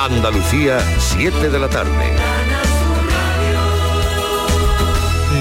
Andalucía, 7 de la tarde.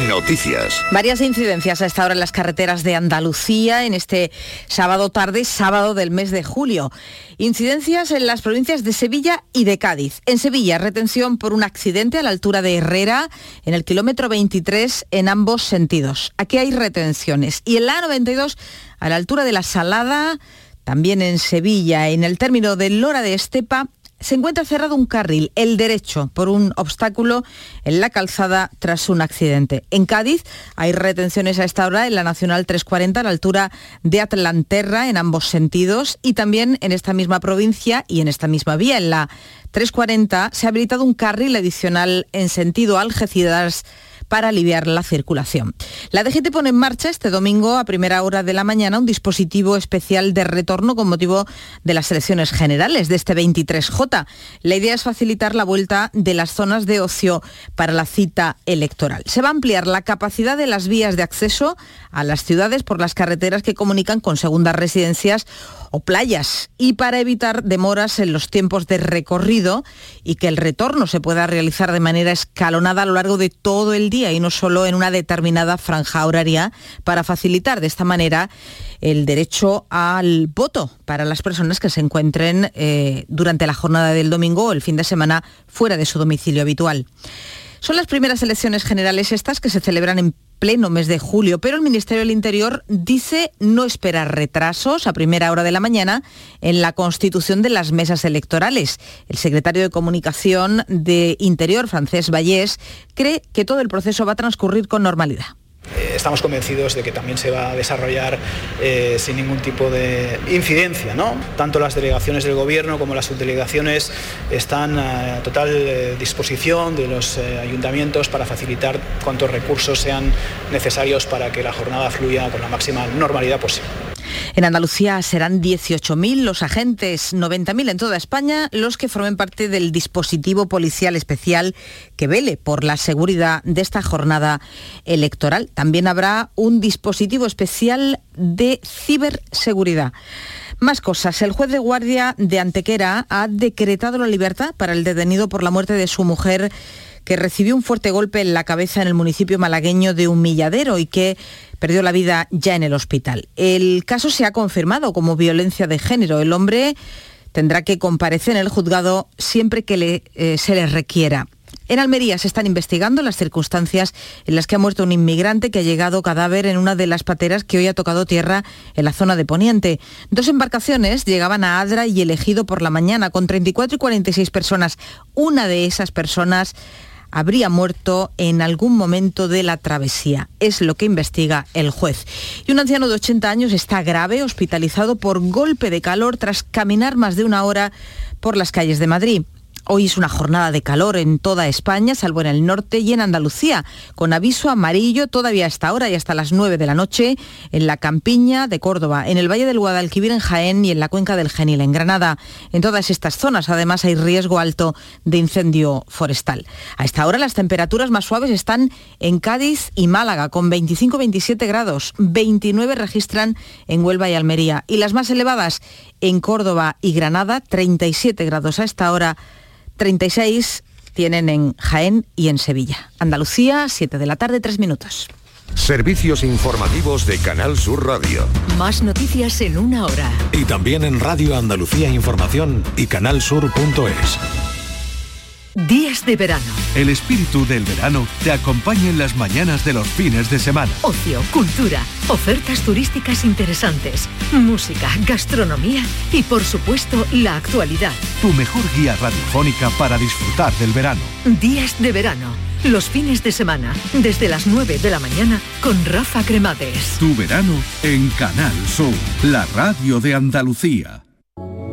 Noticias. Varias incidencias a esta hora en las carreteras de Andalucía en este sábado tarde, sábado del mes de julio. Incidencias en las provincias de Sevilla y de Cádiz. En Sevilla, retención por un accidente a la altura de Herrera, en el kilómetro 23, en ambos sentidos. Aquí hay retenciones. Y en la 92, a la altura de la Salada, también en Sevilla, en el término de Lora de Estepa, se encuentra cerrado un carril, el derecho, por un obstáculo en la calzada tras un accidente. En Cádiz hay retenciones a esta hora en la Nacional 340 a la altura de Atlanterra en ambos sentidos y también en esta misma provincia y en esta misma vía, en la 340, se ha habilitado un carril adicional en sentido Algeciras para aliviar la circulación. La DGT pone en marcha este domingo a primera hora de la mañana un dispositivo especial de retorno con motivo de las elecciones generales de este 23J. La idea es facilitar la vuelta de las zonas de ocio para la cita electoral. Se va a ampliar la capacidad de las vías de acceso a las ciudades por las carreteras que comunican con segundas residencias o playas y para evitar demoras en los tiempos de recorrido y que el retorno se pueda realizar de manera escalonada a lo largo de todo el día y no solo en una determinada franja horaria para facilitar de esta manera el derecho al voto para las personas que se encuentren eh, durante la jornada del domingo o el fin de semana fuera de su domicilio habitual. Son las primeras elecciones generales estas que se celebran en pleno mes de julio, pero el Ministerio del Interior dice no esperar retrasos a primera hora de la mañana en la constitución de las mesas electorales. El secretario de Comunicación de Interior, Francés Vallés, cree que todo el proceso va a transcurrir con normalidad. Eh, estamos convencidos de que también se va a desarrollar eh, sin ningún tipo de incidencia. ¿no? Tanto las delegaciones del Gobierno como las subdelegaciones están a total eh, disposición de los ayuntamientos para facilitar cuantos recursos sean necesarios para que la jornada fluya con la máxima normalidad posible. En Andalucía serán 18.000 los agentes, 90.000 en toda España, los que formen parte del dispositivo policial especial que vele por la seguridad de esta jornada electoral. También habrá un dispositivo especial de ciberseguridad. Más cosas. El juez de guardia de Antequera ha decretado la libertad para el detenido por la muerte de su mujer que recibió un fuerte golpe en la cabeza en el municipio malagueño de Humilladero y que perdió la vida ya en el hospital. El caso se ha confirmado como violencia de género. El hombre tendrá que comparecer en el juzgado siempre que eh, se le requiera. En Almería se están investigando las circunstancias en las que ha muerto un inmigrante que ha llegado cadáver en una de las pateras que hoy ha tocado tierra en la zona de Poniente. Dos embarcaciones llegaban a Adra y elegido por la mañana con 34 y 46 personas. Una de esas personas habría muerto en algún momento de la travesía. Es lo que investiga el juez. Y un anciano de 80 años está grave, hospitalizado por golpe de calor tras caminar más de una hora por las calles de Madrid. Hoy es una jornada de calor en toda España, salvo en el norte y en Andalucía, con aviso amarillo todavía hasta ahora y hasta las 9 de la noche en la campiña de Córdoba, en el Valle del Guadalquivir en Jaén y en la cuenca del Genil en Granada. En todas estas zonas además hay riesgo alto de incendio forestal. A esta hora las temperaturas más suaves están en Cádiz y Málaga con 25-27 grados, 29 registran en Huelva y Almería y las más elevadas en Córdoba y Granada, 37 grados a esta hora 36 tienen en Jaén y en Sevilla. Andalucía, 7 de la tarde, 3 minutos. Servicios informativos de Canal Sur Radio. Más noticias en una hora. Y también en Radio Andalucía Información y canalsur.es. Días de verano. El espíritu del verano te acompaña en las mañanas de los fines de semana. Ocio, cultura, ofertas turísticas interesantes, música, gastronomía y por supuesto la actualidad. Tu mejor guía radiofónica para disfrutar del verano. Días de verano. Los fines de semana, desde las 9 de la mañana, con Rafa Cremades. Tu verano en Canal Sur, la radio de Andalucía.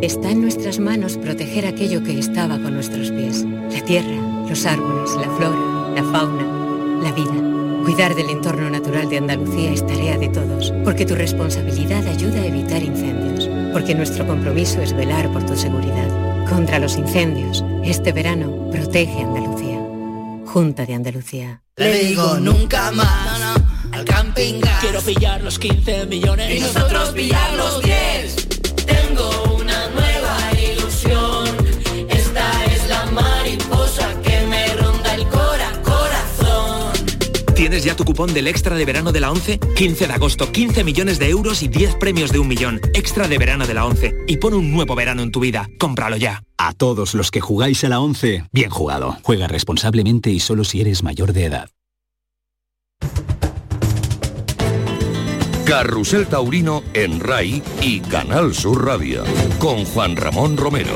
Está en nuestras manos proteger aquello que estaba con nuestros pies. La tierra, los árboles, la flora, la fauna, la vida. Cuidar del entorno natural de Andalucía es tarea de todos, porque tu responsabilidad ayuda a evitar incendios, porque nuestro compromiso es velar por tu seguridad. Contra los incendios, este verano protege Andalucía. Junta de Andalucía. Le digo nunca más al camping Quiero pillar los 15 millones y nosotros pillar los 10. ¿Tienes ya tu cupón del extra de verano de la 11? 15 de agosto, 15 millones de euros y 10 premios de un millón. Extra de verano de la 11. Y pon un nuevo verano en tu vida. Cómpralo ya. A todos los que jugáis a la 11, bien jugado. Juega responsablemente y solo si eres mayor de edad. Carrusel Taurino en RAI y Canal Sur Radio. Con Juan Ramón Romero.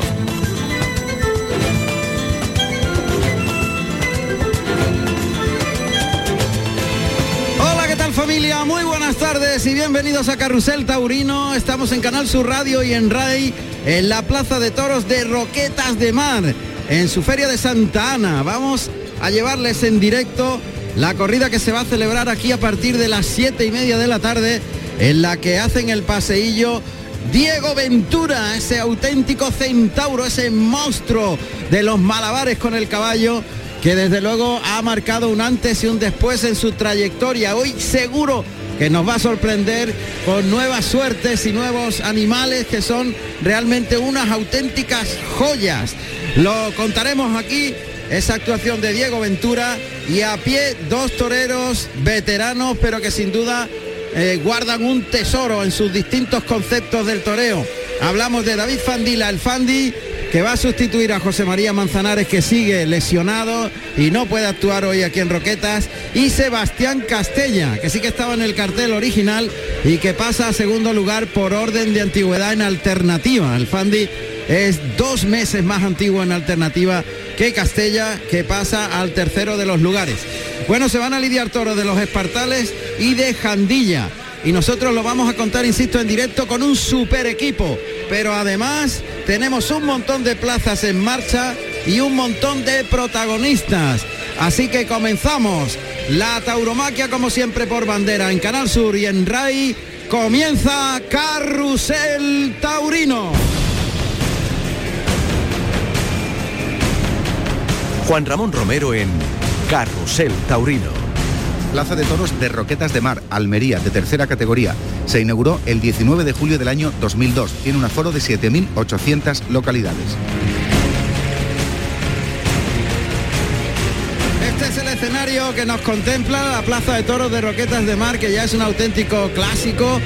Tardes y bienvenidos a Carrusel Taurino. Estamos en Canal Sur Radio y en RAI, en la Plaza de Toros de Roquetas de Mar, en su Feria de Santa Ana. Vamos a llevarles en directo la corrida que se va a celebrar aquí a partir de las siete y media de la tarde, en la que hacen el paseillo Diego Ventura, ese auténtico centauro, ese monstruo de los malabares con el caballo, que desde luego ha marcado un antes y un después en su trayectoria. Hoy seguro que nos va a sorprender con nuevas suertes y nuevos animales que son realmente unas auténticas joyas. Lo contaremos aquí, esa actuación de Diego Ventura y a pie dos toreros veteranos, pero que sin duda eh, guardan un tesoro en sus distintos conceptos del toreo. Hablamos de David Fandila, el Fandi, que va a sustituir a José María Manzanares, que sigue lesionado y no puede actuar hoy aquí en Roquetas, y Sebastián Castella, que sí que estaba en el cartel original y que pasa a segundo lugar por orden de antigüedad en alternativa. El Fandi es dos meses más antiguo en alternativa que Castella, que pasa al tercero de los lugares. Bueno, se van a lidiar toros de los Espartales y de Jandilla. Y nosotros lo vamos a contar, insisto, en directo con un super equipo. Pero además tenemos un montón de plazas en marcha y un montón de protagonistas. Así que comenzamos. La tauromaquia, como siempre, por bandera en Canal Sur y en RAI. Comienza Carrusel Taurino. Juan Ramón Romero en Carrusel Taurino. Plaza de Toros de Roquetas de Mar, Almería, de tercera categoría. Se inauguró el 19 de julio del año 2002. Tiene un aforo de 7.800 localidades. Este es el escenario que nos contempla la Plaza de Toros de Roquetas de Mar, que ya es un auténtico clásico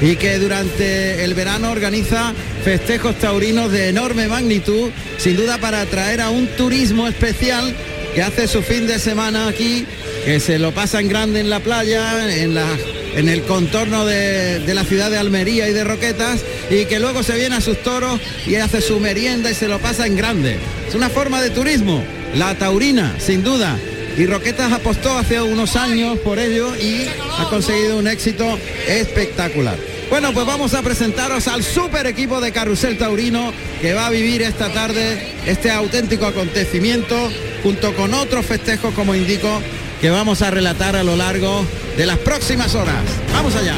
y que durante el verano organiza festejos taurinos de enorme magnitud, sin duda para atraer a un turismo especial que hace su fin de semana aquí, que se lo pasa en grande en la playa, en, la, en el contorno de, de la ciudad de Almería y de Roquetas, y que luego se viene a sus toros y hace su merienda y se lo pasa en grande. Es una forma de turismo, la taurina, sin duda. Y Roquetas apostó hace unos años por ello y ha conseguido un éxito espectacular. Bueno, pues vamos a presentaros al super equipo de Carrusel Taurino que va a vivir esta tarde este auténtico acontecimiento junto con otros festejos, como indico, que vamos a relatar a lo largo de las próximas horas. Vamos allá.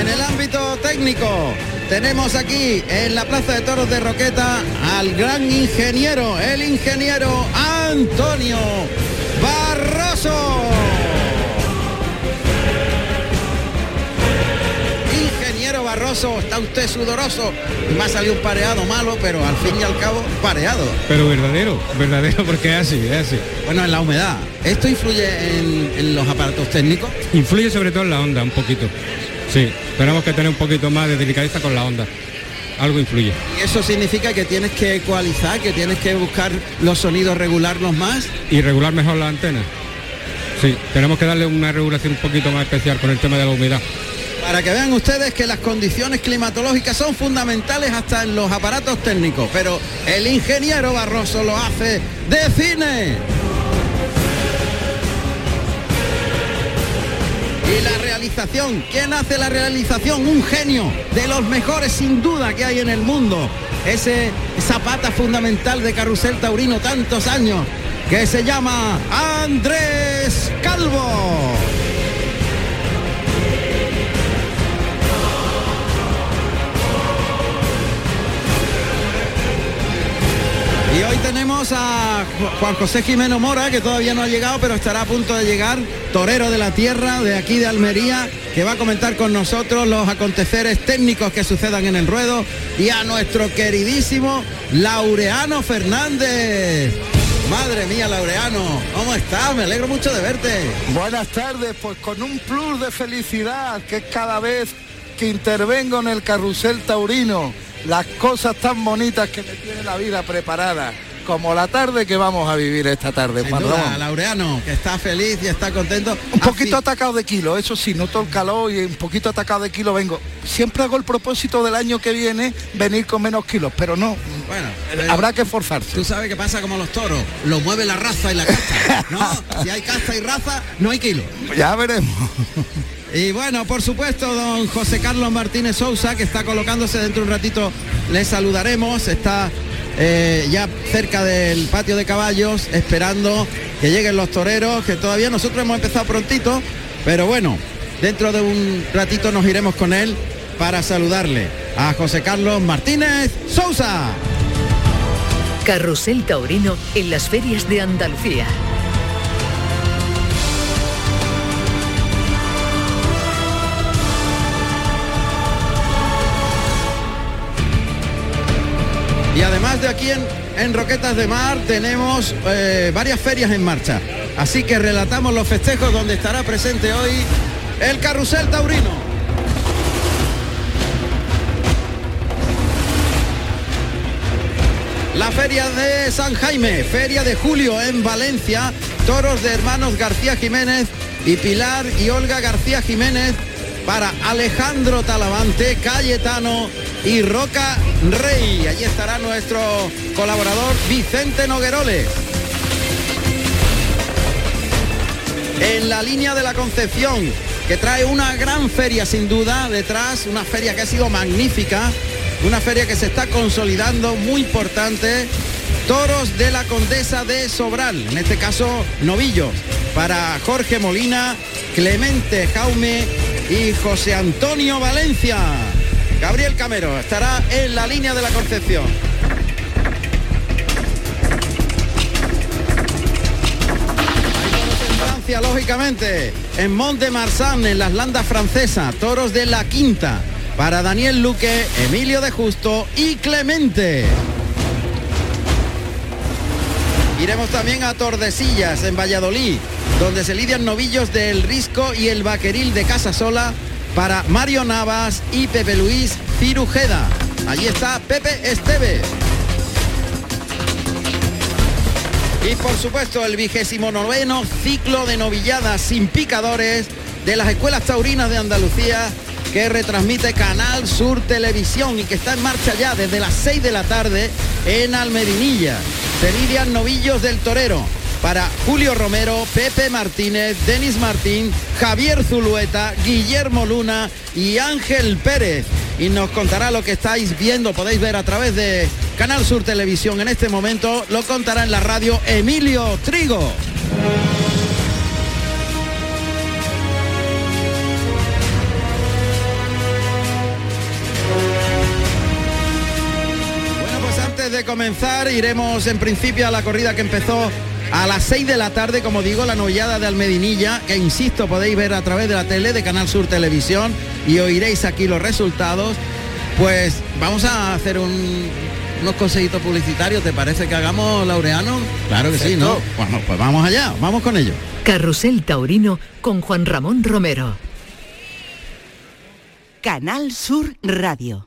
En el ámbito técnico, tenemos aquí en la Plaza de Toros de Roqueta al gran ingeniero, el ingeniero Antonio Está usted sudoroso. Me ha salido un pareado malo, pero al fin y al cabo pareado. Pero verdadero, verdadero, porque es así, es así. Bueno, en la humedad. ¿Esto influye en, en los aparatos técnicos? Influye sobre todo en la onda, un poquito. Sí, tenemos que tener un poquito más de delicadeza con la onda. Algo influye. Y eso significa que tienes que ecualizar, que tienes que buscar los sonidos, regularlos más. Y regular mejor la antena. Sí, tenemos que darle una regulación un poquito más especial con el tema de la humedad. Para que vean ustedes que las condiciones climatológicas son fundamentales hasta en los aparatos técnicos, pero el ingeniero Barroso lo hace de cine. Y la realización, ¿quién hace la realización? Un genio, de los mejores sin duda que hay en el mundo. Ese zapata fundamental de Carrusel Taurino tantos años, que se llama Andrés Calvo. Y hoy tenemos a Juan José Jimeno Mora, que todavía no ha llegado, pero estará a punto de llegar, torero de la tierra, de aquí de Almería, que va a comentar con nosotros los aconteceres técnicos que sucedan en el ruedo, y a nuestro queridísimo Laureano Fernández. Madre mía, Laureano, ¿cómo estás? Me alegro mucho de verte. Buenas tardes, pues con un plus de felicidad, que cada vez que intervengo en el carrusel taurino, las cosas tan bonitas que me tiene la vida preparada, como la tarde que vamos a vivir esta tarde. Sin duda. Laureano, que está feliz y está contento. Un poquito atacado de kilo, eso sí, noto el calor y un poquito atacado de kilo vengo. Siempre hago el propósito del año que viene venir con menos kilos, pero no. Bueno, habrá que esforzarse. Tú sabes que pasa como los toros, lo mueve la raza y la casta, ¿no? si hay casta y raza, no hay kilo. Ya veremos. Y bueno, por supuesto, don José Carlos Martínez Sousa, que está colocándose dentro de un ratito, le saludaremos, está eh, ya cerca del patio de caballos, esperando que lleguen los toreros, que todavía nosotros hemos empezado prontito, pero bueno, dentro de un ratito nos iremos con él para saludarle a José Carlos Martínez Sousa. Carrusel Taurino en las ferias de Andalucía. Y además de aquí en, en Roquetas de Mar tenemos eh, varias ferias en marcha. Así que relatamos los festejos donde estará presente hoy el Carrusel Taurino. La feria de San Jaime, feria de julio en Valencia, toros de hermanos García Jiménez y Pilar y Olga García Jiménez para Alejandro Talavante, Cayetano y Roca Rey. Allí estará nuestro colaborador Vicente Nogueroles. En la línea de la Concepción, que trae una gran feria sin duda detrás, una feria que ha sido magnífica, una feria que se está consolidando, muy importante. Toros de la Condesa de Sobral, en este caso novillos, para Jorge Molina, Clemente Jaume y José Antonio Valencia. Gabriel Camero estará en la línea de la Concepción. Francia, lógicamente, en Mont de Marsan, en las landas francesas, toros de la quinta, para Daniel Luque, Emilio de Justo y Clemente. Iremos también a Tordesillas, en Valladolid, donde se lidian novillos del Risco y el Vaqueril de Casasola para Mario Navas y Pepe Luis Cirujeda. Allí está Pepe Esteves. Y por supuesto el vigésimo noveno ciclo de novilladas sin picadores de las escuelas taurinas de Andalucía que retransmite Canal Sur Televisión y que está en marcha ya desde las 6 de la tarde en Almedinilla. Se lidian novillos del torero para Julio Romero, Pepe Martínez, Denis Martín, Javier Zulueta, Guillermo Luna y Ángel Pérez. Y nos contará lo que estáis viendo, podéis ver a través de Canal Sur Televisión en este momento, lo contará en la radio Emilio Trigo. Pues de comenzar iremos en principio a la corrida que empezó a las 6 de la tarde, como digo, la novillada de Almedinilla, que insisto, podéis ver a través de la tele de Canal Sur Televisión y oiréis aquí los resultados. Pues vamos a hacer un- unos consejitos publicitarios, ¿te parece que hagamos, Laureano? Claro que sí, ¿no? Bueno, pues vamos allá, vamos con ello. Carrusel Taurino con Juan Ramón Romero. Canal Sur Radio.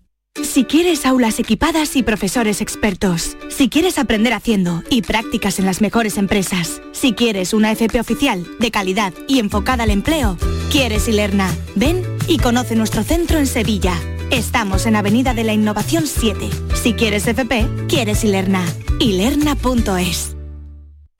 Si quieres aulas equipadas y profesores expertos, si quieres aprender haciendo y prácticas en las mejores empresas, si quieres una FP oficial, de calidad y enfocada al empleo, quieres Ilerna. Ven y conoce nuestro centro en Sevilla. Estamos en Avenida de la Innovación 7. Si quieres FP, quieres Ilerna. Ilerna.es.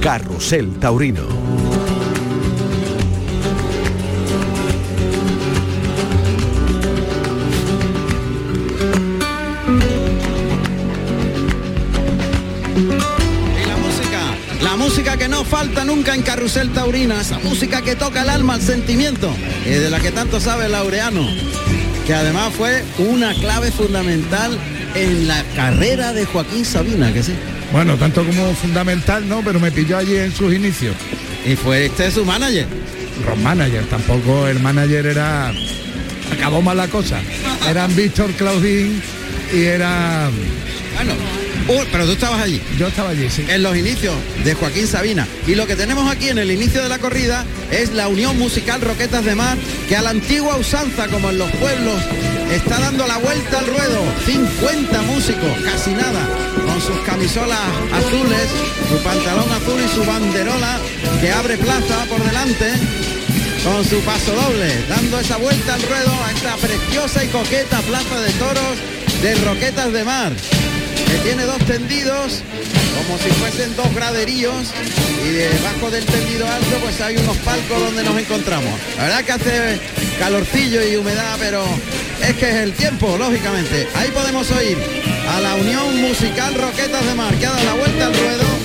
Carrusel Taurino. Y la música, la música que no falta nunca en Carrusel Taurina, esa música que toca el alma, el sentimiento, y de la que tanto sabe Laureano, que además fue una clave fundamental en la carrera de Joaquín Sabina, que sí. Bueno, tanto como fundamental, no, pero me pilló allí en sus inicios. ¿Y fue este su manager? Los manager, tampoco el manager era... Acabó mal la cosa. Eran Víctor Claudín y era... Bueno, uh, pero tú estabas allí. Yo estaba allí, sí. En los inicios de Joaquín Sabina. Y lo que tenemos aquí en el inicio de la corrida es la unión musical Roquetas de Mar, que a la antigua usanza, como en los pueblos, está dando la vuelta al ruedo. 50 músicos, casi nada, con sus camisolas azules, su pantalón azul y su banderola que abre plaza por delante. Con su paso doble, dando esa vuelta al ruedo a esta preciosa y coqueta plaza de toros de Roquetas de Mar que tiene dos tendidos, como si fuesen dos graderíos, y debajo del tendido alto pues hay unos palcos donde nos encontramos. La verdad que hace calorcillo y humedad, pero es que es el tiempo, lógicamente. Ahí podemos oír a la Unión Musical Roquetas de Mar, que ha dado la vuelta al ruedo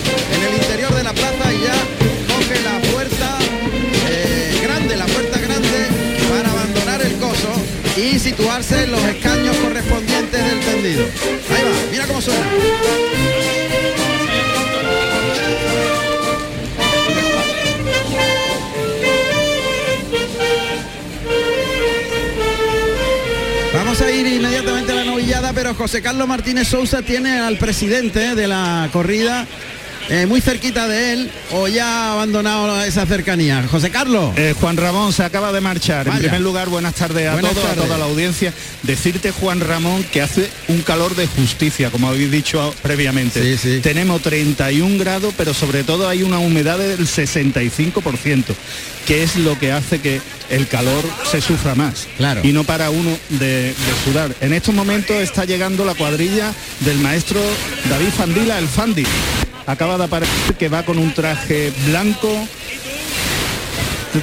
José Carlos Martínez Sousa tiene al presidente de la corrida eh, muy cerquita de él o ya ha abandonado esa cercanía. José Carlos. Eh, Juan Ramón se acaba de marchar. Vaya. En primer lugar, buenas tardes a Buenas todos, tardes. a toda la audiencia. Decirte, Juan Ramón, que hace un calor de justicia, como habéis dicho previamente. Tenemos 31 grados, pero sobre todo hay una humedad del 65%, que es lo que hace que el calor se sufra más. Claro. Y no para uno de, de sudar. En estos momentos está llegando la cuadrilla del maestro David Fandila, el Fandi. Acaba de aparecer que va con un traje blanco,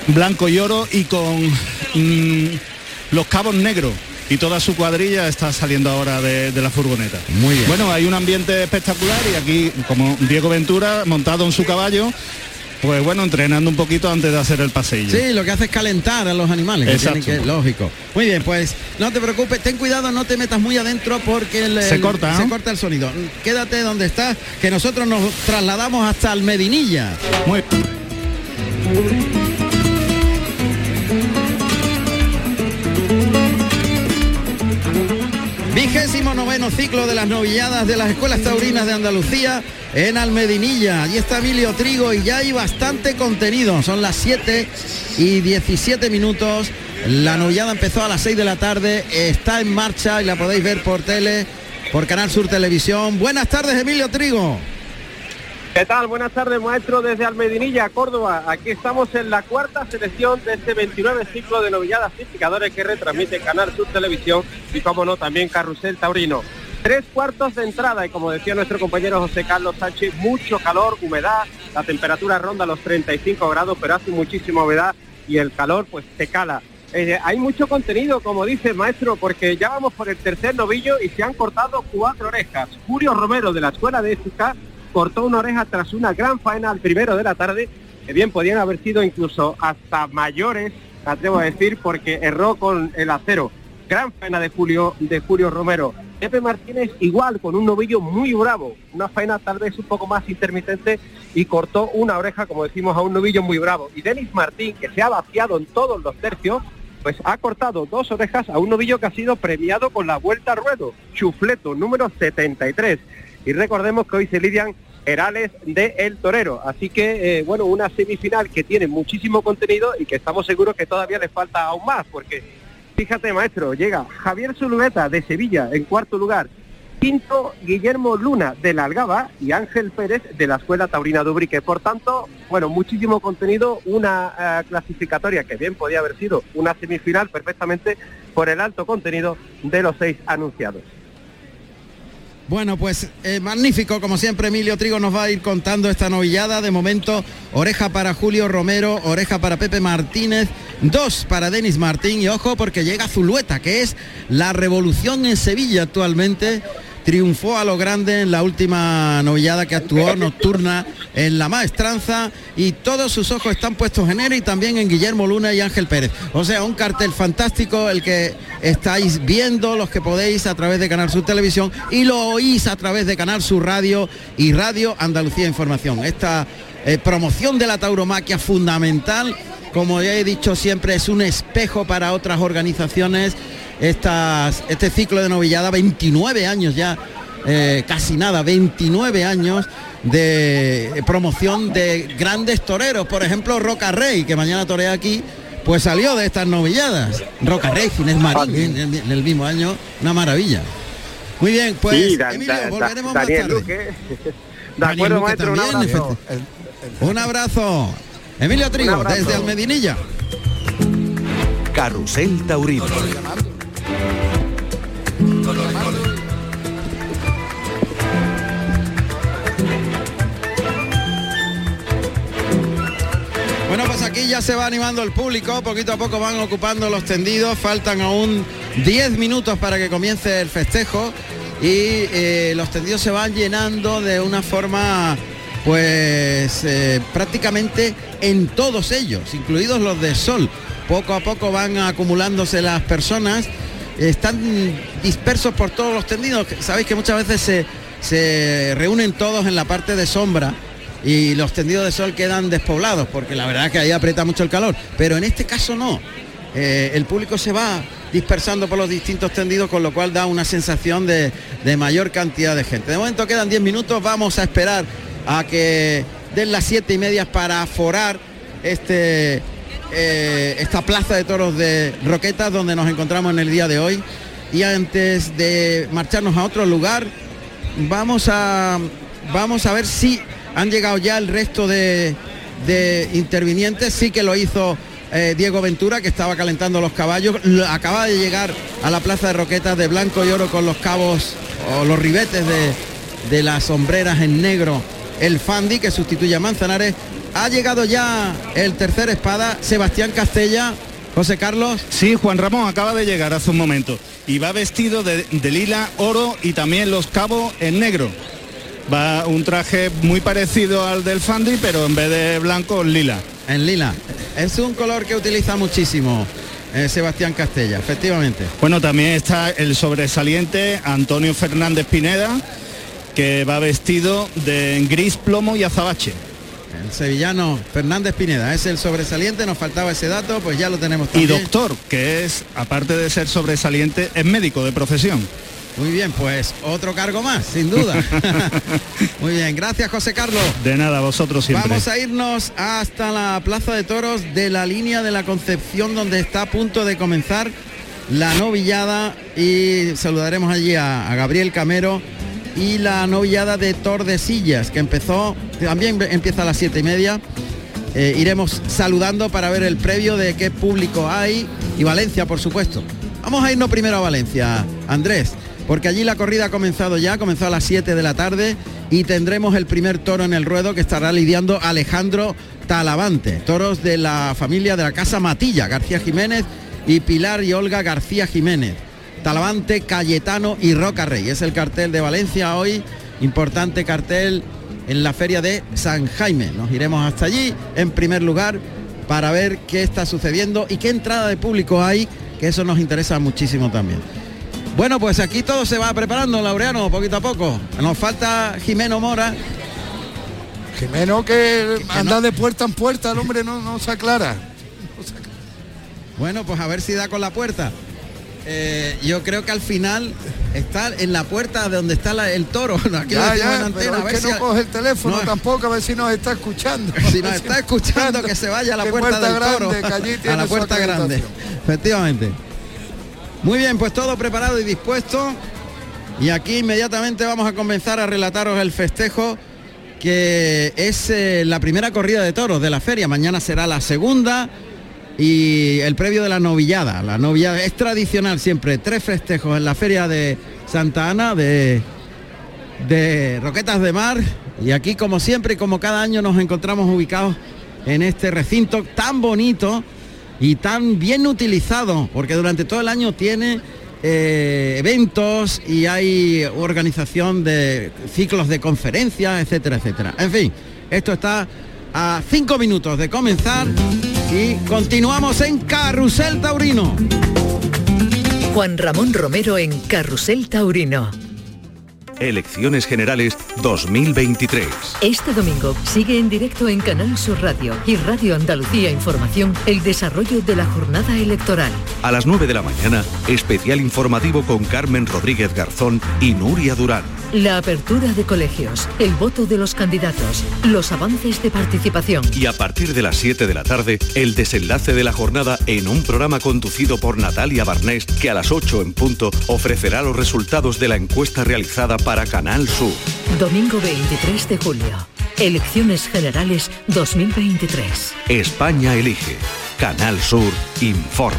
blanco y oro y con mm, los cabos negros. Y toda su cuadrilla está saliendo ahora de, de la furgoneta. Muy bien. Bueno, hay un ambiente espectacular y aquí, como Diego Ventura, montado en su caballo, pues bueno, entrenando un poquito antes de hacer el pasillo. Sí, lo que hace es calentar a los animales. que Exacto. tienen que- lógico. Muy bien, pues no te preocupes, ten cuidado, no te metas muy adentro porque el- Se el- corta, se corta el sonido. Quédate donde estás, que nosotros nos trasladamos hasta el Medinilla. Muy Vigésimo noveno ciclo de las novilladas de las escuelas taurinas de Andalucía en Almedinilla. Allí está Emilio Trigo y ya hay bastante contenido. Son las 7 y 17 minutos. La novillada empezó a las 6 de la tarde. Está en marcha y la podéis ver por tele, por Canal Sur Televisión. Buenas tardes, Emilio Trigo. ¿Qué tal? Buenas tardes, maestro, desde Almedinilla, Córdoba. Aquí estamos en la cuarta selección de este 29 ciclo de novilladas y picadores que retransmite Canal Sur Televisión y, como no, también Carrusel Taurino. Tres cuartos de entrada y, como decía nuestro compañero José Carlos Sánchez, mucho calor, humedad, la temperatura ronda los 35 grados, pero hace muchísima humedad y el calor pues se cala. Eh, hay mucho contenido, como dice maestro, porque ya vamos por el tercer novillo y se han cortado cuatro orejas. Julio Romero de la Escuela de Ética cortó una oreja tras una gran faena al primero de la tarde, que bien podían haber sido incluso hasta mayores, atrevo a decir, porque erró con el acero. Gran faena de Julio, de Julio Romero. Pepe Martínez igual, con un novillo muy bravo, una faena tal vez un poco más intermitente y cortó una oreja, como decimos, a un novillo muy bravo. Y Denis Martín, que se ha vaciado en todos los tercios, pues ha cortado dos orejas a un novillo que ha sido premiado con la vuelta al ruedo, chufleto número 73. Y recordemos que hoy se lidian Herales de El Torero. Así que, eh, bueno, una semifinal que tiene muchísimo contenido y que estamos seguros que todavía le falta aún más, porque fíjate, maestro, llega Javier Zulueta de Sevilla en cuarto lugar, quinto Guillermo Luna de la Algaba y Ángel Pérez de la Escuela Taurina Dubrique. Por tanto, bueno, muchísimo contenido, una eh, clasificatoria que bien podía haber sido una semifinal perfectamente por el alto contenido de los seis anunciados. Bueno, pues eh, magnífico, como siempre Emilio Trigo nos va a ir contando esta novillada. De momento, oreja para Julio Romero, oreja para Pepe Martínez, dos para Denis Martín y ojo porque llega Zulueta, que es la revolución en Sevilla actualmente triunfó a lo grande en la última novillada que actuó nocturna en la maestranza y todos sus ojos están puestos en él y también en Guillermo Luna y Ángel Pérez. O sea, un cartel fantástico el que estáis viendo, los que podéis a través de Canal Sur Televisión y lo oís a través de Canal Sur Radio y Radio Andalucía Información. Esta eh, promoción de la tauromaquia fundamental como ya he dicho siempre, es un espejo para otras organizaciones estas, este ciclo de novillada, 29 años ya, eh, casi nada, 29 años de promoción de grandes toreros, por ejemplo Roca Rey, que mañana torea aquí, pues salió de estas novilladas. Roca Rey, Ginés Marín, en, el mismo año, una maravilla. Muy bien, pues Emilio, volveremos más tarde. De acuerdo, maestro, un abrazo. Un abrazo. Emilio Trigo, desde Almedinilla. Carrusel Taurino. Bueno, pues aquí ya se va animando el público, poquito a poco van ocupando los tendidos, faltan aún 10 minutos para que comience el festejo y eh, los tendidos se van llenando de una forma pues eh, prácticamente en todos ellos, incluidos los de sol. Poco a poco van acumulándose las personas, están dispersos por todos los tendidos. Sabéis que muchas veces se, se reúnen todos en la parte de sombra y los tendidos de sol quedan despoblados, porque la verdad que ahí aprieta mucho el calor. Pero en este caso no. Eh, el público se va dispersando por los distintos tendidos, con lo cual da una sensación de, mayor cantidad de gente. De momento quedan 10 minutos, vamos a esperar a que den las siete y medias para forar este, eh, esta plaza de toros de Roquetas donde nos encontramos en el día de hoy. Y antes de marcharnos a otro lugar, vamos a, vamos a ver si han llegado ya el resto de, intervinientes, sí que lo hizo eh, Diego Ventura, que estaba calentando los caballos, acaba de llegar a la plaza de Roquetas de blanco y oro con los cabos o los ribetes de, de las sombreras en negro, el Fandi, que sustituye a Manzanares. Ha llegado ya el tercer espada, Sebastián Castella. José Carlos. Sí, Juan Ramón acaba de llegar hace un momento y va vestido de, de lila, oro y también los cabos en negro. Va un traje muy parecido al del Fandi, pero en vez de blanco, lila. En lila. Es un color que utiliza muchísimo. Eh, Sebastián Castella, efectivamente. Bueno, también está el sobresaliente Antonio Fernández Pineda, que va vestido de gris plomo y azabache. El sevillano Fernández Pineda es el sobresaliente, nos faltaba ese dato, pues ya lo tenemos también. Y doctor, que es, aparte de ser sobresaliente, es médico de profesión. Muy bien, pues otro cargo más, sin duda. Muy bien, gracias José Carlos. De nada, vosotros siempre. Vamos a irnos hasta la Plaza de Toros de la línea de la Concepción, donde está a punto de comenzar la novillada y saludaremos allí a, Gabriel Camero y la novillada de Tordesillas, que empezó, también empieza a las siete y media. Eh, iremos saludando para ver el previo de qué público hay y Valencia, por supuesto. Vamos a irnos primero a Valencia, Andrés porque allí la corrida ha comenzado ya, comenzó a las 7 de la tarde y tendremos el primer toro en el ruedo que estará lidiando Alejandro Talavante, toros de la familia de la Casa Matilla, García Jiménez y Pilar y Olga García Jiménez. Talavante, Cayetano y Roca Rey. Es el cartel de Valencia hoy, importante cartel en la feria de San Jaime. Nos iremos hasta allí en primer lugar para ver qué está sucediendo y qué entrada de público hay, que eso nos interesa muchísimo también. Bueno, pues aquí todo se va preparando, Laureano, poquito a poco. Nos falta Jimeno Mora. Jimeno que anda de puerta en puerta, el hombre no, se aclara. Bueno, pues a ver si da con la puerta. Eh, yo creo que al final está en la puerta de donde está la- el toro. Aquí lo Ya, ya, en antena, pero a es ver que si no coge el teléfono No. tampoco, a ver si nos está escuchando. si nos está escuchando que se vaya a la puerta del toro. Grande, que allí a la puerta grande. efectivamente. Muy bien pues todo preparado y dispuesto. Y aquí inmediatamente vamos a comenzar a relataros el festejo que es eh, la primera corrida de toros de la feria. Mañana será la segunda y el previo de la novillada. La novillada es tradicional siempre. Tres festejos en la feria de Santa Ana de de Roquetas de Mar. Y aquí como siempre y como cada año nos encontramos ubicados en este recinto tan bonito y tan bien utilizado porque durante todo el año tiene eh, eventos y hay organización de ciclos de conferencias, etcétera, etcétera. En fin, esto está a cinco minutos de comenzar y continuamos en Carrusel Taurino. Juan Ramón Romero en Carrusel Taurino. Elecciones Generales 2023. Este domingo sigue en directo en Canal Sur Radio y Radio Andalucía Información el desarrollo de la jornada electoral. A las 9 de la mañana, especial informativo con Carmen Rodríguez Garzón y Nuria Durán. La apertura de colegios, el voto de los candidatos, los avances de participación. Y a partir de las 7 de la tarde, el desenlace de la jornada en un programa conducido por Natalia Barnés que a las 8 en punto ofrecerá los resultados de la encuesta realizada para Canal Sur. Domingo 23 de julio. Elecciones Generales 2023. España elige. Canal Sur informa.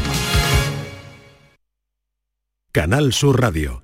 Canal Sur Radio.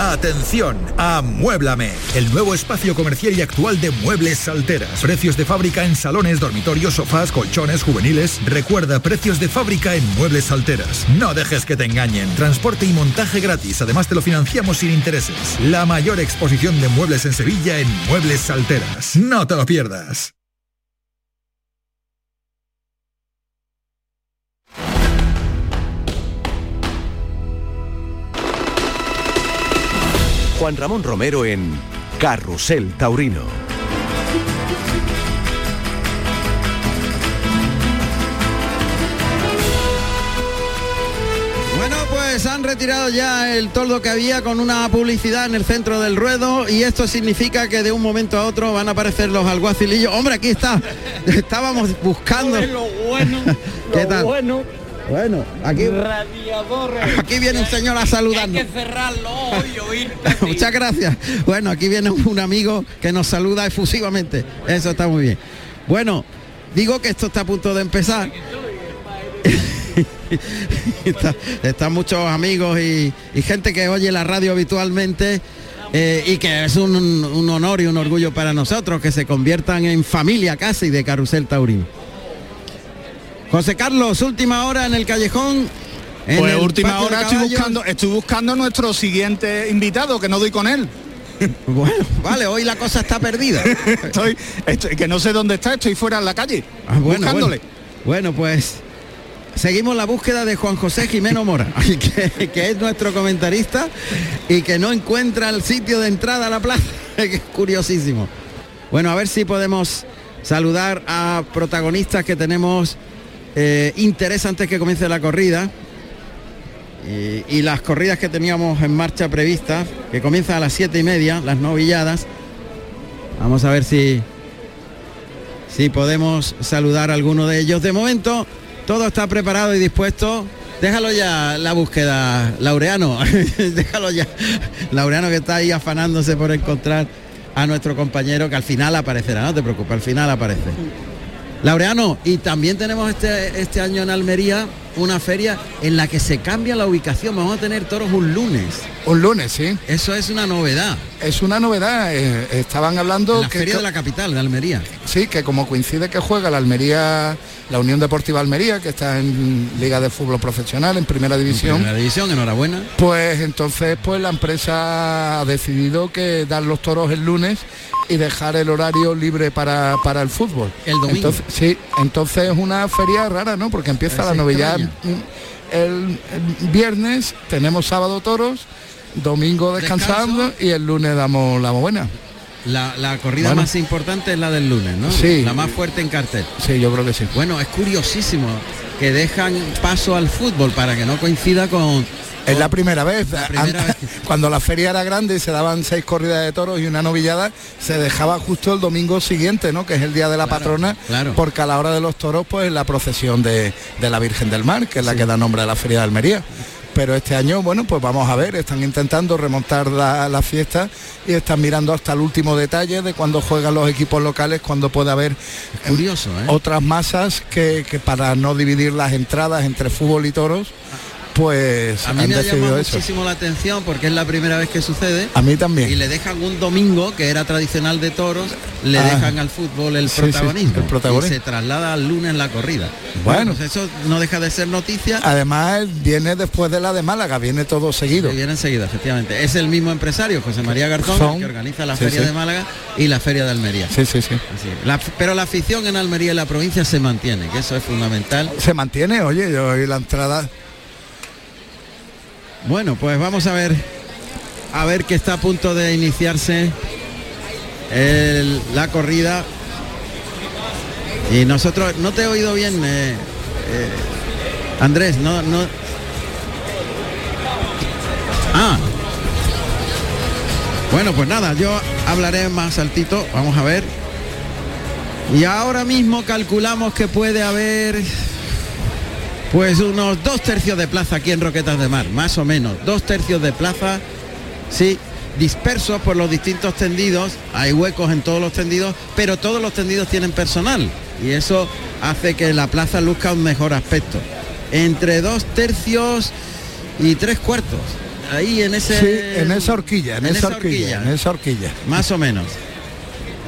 Atención, Amuéblame, el nuevo espacio comercial y actual de muebles salteras. Precios de fábrica en salones, dormitorios, sofás, colchones juveniles. Recuerda, precios de fábrica en muebles salteras. No dejes que te engañen. Transporte y montaje gratis. Además te lo financiamos sin intereses. La mayor exposición de muebles en Sevilla en muebles salteras. No te lo pierdas. Juan Ramón Romero en Carrusel Taurino. Bueno, pues han retirado ya el toldo que había con una publicidad en el centro del ruedo y esto significa que de un momento a otro van a aparecer los alguacilillos. Hombre, aquí está. Estábamos buscando. Lo bueno, ¿Qué tal? bueno. Bueno, aquí viene un señor a saludarnos. Hay que cerrarlo hoy, oír. Muchas gracias. Bueno, aquí viene un amigo que nos saluda efusivamente. Eso está muy bien. Bueno, digo que esto está a punto de empezar. Está- están muchos amigos y, y gente que oye la radio habitualmente eh, y que es un, un honor y un orgullo para nosotros que se conviertan en familia casi de Carusel Taurino. José Carlos, última hora en el callejón. en Pues el última hora estoy buscando, estoy buscando a nuestro siguiente invitado, que no doy con él. Bueno, vale, hoy la cosa está perdida. estoy, estoy- que no sé dónde está, estoy fuera en la calle. Ah, bueno, buscándole. Bueno, Bueno, pues seguimos la búsqueda de Juan José Jimeno Mora, que, que es nuestro comentarista y que no encuentra el sitio de entrada a la plaza, que es curiosísimo. Bueno, a ver si podemos saludar a protagonistas que tenemos eh, interés antes que comience la corrida. Y, las corridas que teníamos en marcha previstas, que comienzan a las siete y media, las novilladas. Vamos a ver si, si podemos saludar a alguno de ellos. De momento, todo está preparado y dispuesto. Déjalo ya la búsqueda, Laureano. Déjalo ya. Laureano que está ahí afanándose por encontrar a nuestro compañero que al final aparecerá, no te preocupes, al final aparece. Laureano, y también tenemos este, este año en Almería una feria en la que se cambia la ubicación. Vamos a tener toros un lunes. Un lunes, sí. Eso es una novedad. Es una novedad. eh, estaban hablando En la que, feria de la capital, de Almería. Sí, que como coincide que juega la Almería, la Unión Deportiva Almería, que está en Liga de Fútbol Profesional, en Primera División. Primera división, enhorabuena. Pues entonces pues la empresa ha decidido que dar los toros el lunes y dejar el horario libre para, para el fútbol. El domingo. Entonces, sí, entonces es una feria rara, ¿no? Porque empieza Pues la novedad. El, viernes, tenemos sábado toros, domingo descansando y el lunes damos la buena. La, la corrida Bueno. más importante es la del lunes, ¿no? Sí. La más fuerte en cartel. Sí, yo creo que sí. Bueno, es curiosísimo que dejan paso al fútbol para que no coincida con... Es la primera vez. primera An- vez Cuando la feria era grande y se daban seis corridas de toros y una novillada, se dejaba justo el domingo siguiente, ¿no? Que es el día de la patrona, claro. porque a la hora de los toros, pues es la procesión de, de la Virgen del Mar, que es la que da nombre a la feria de Almería. Pero este año, bueno, pues vamos a ver, están intentando remontar la, la fiesta y están mirando hasta el último detalle de cuando juegan los equipos locales, cuando puede haber Curioso, ¿eh? otras masas que, que para no dividir las entradas entre fútbol y toros, pues A mí me ha llamado eso. muchísimo la atención porque es la primera vez que sucede. A mí también. Y le dejan un domingo, que era tradicional de toros, le Ah. dejan al fútbol el Sí, sí, protagonismo. el protagonismo. Y se traslada al lunes la corrida. Bueno. pues eso no deja de ser noticia. Además viene después de la de Málaga, viene todo seguido. Que viene enseguida, efectivamente. Es el mismo empresario, José María Garzón, el que organiza la Sí, Feria sí. de Málaga y la Feria de Almería. Sí, sí, sí. La- pero la afición en Almería y la provincia se mantiene, que eso es fundamental. Se mantiene, oye, yo y la entrada. Bueno, pues vamos a ver a ver que está a punto de iniciarse la corrida. Y nosotros, no te he oído bien, eh, eh, Andrés, no, no. Ah. Bueno, pues nada, yo hablaré más altito, vamos a ver. Y ahora mismo calculamos que puede haber pues unos dos tercios de plaza aquí en Roquetas de Mar, más o menos. Dos tercios de plaza, sí, dispersos por los distintos tendidos. Hay huecos en todos los tendidos, pero todos los tendidos tienen personal. Y eso hace que la plaza luzca un mejor aspecto. Entre dos tercios y tres cuartos. Ahí en ese. Sí, en esa horquilla, en, esa, horquilla, en esa horquilla. Más o menos.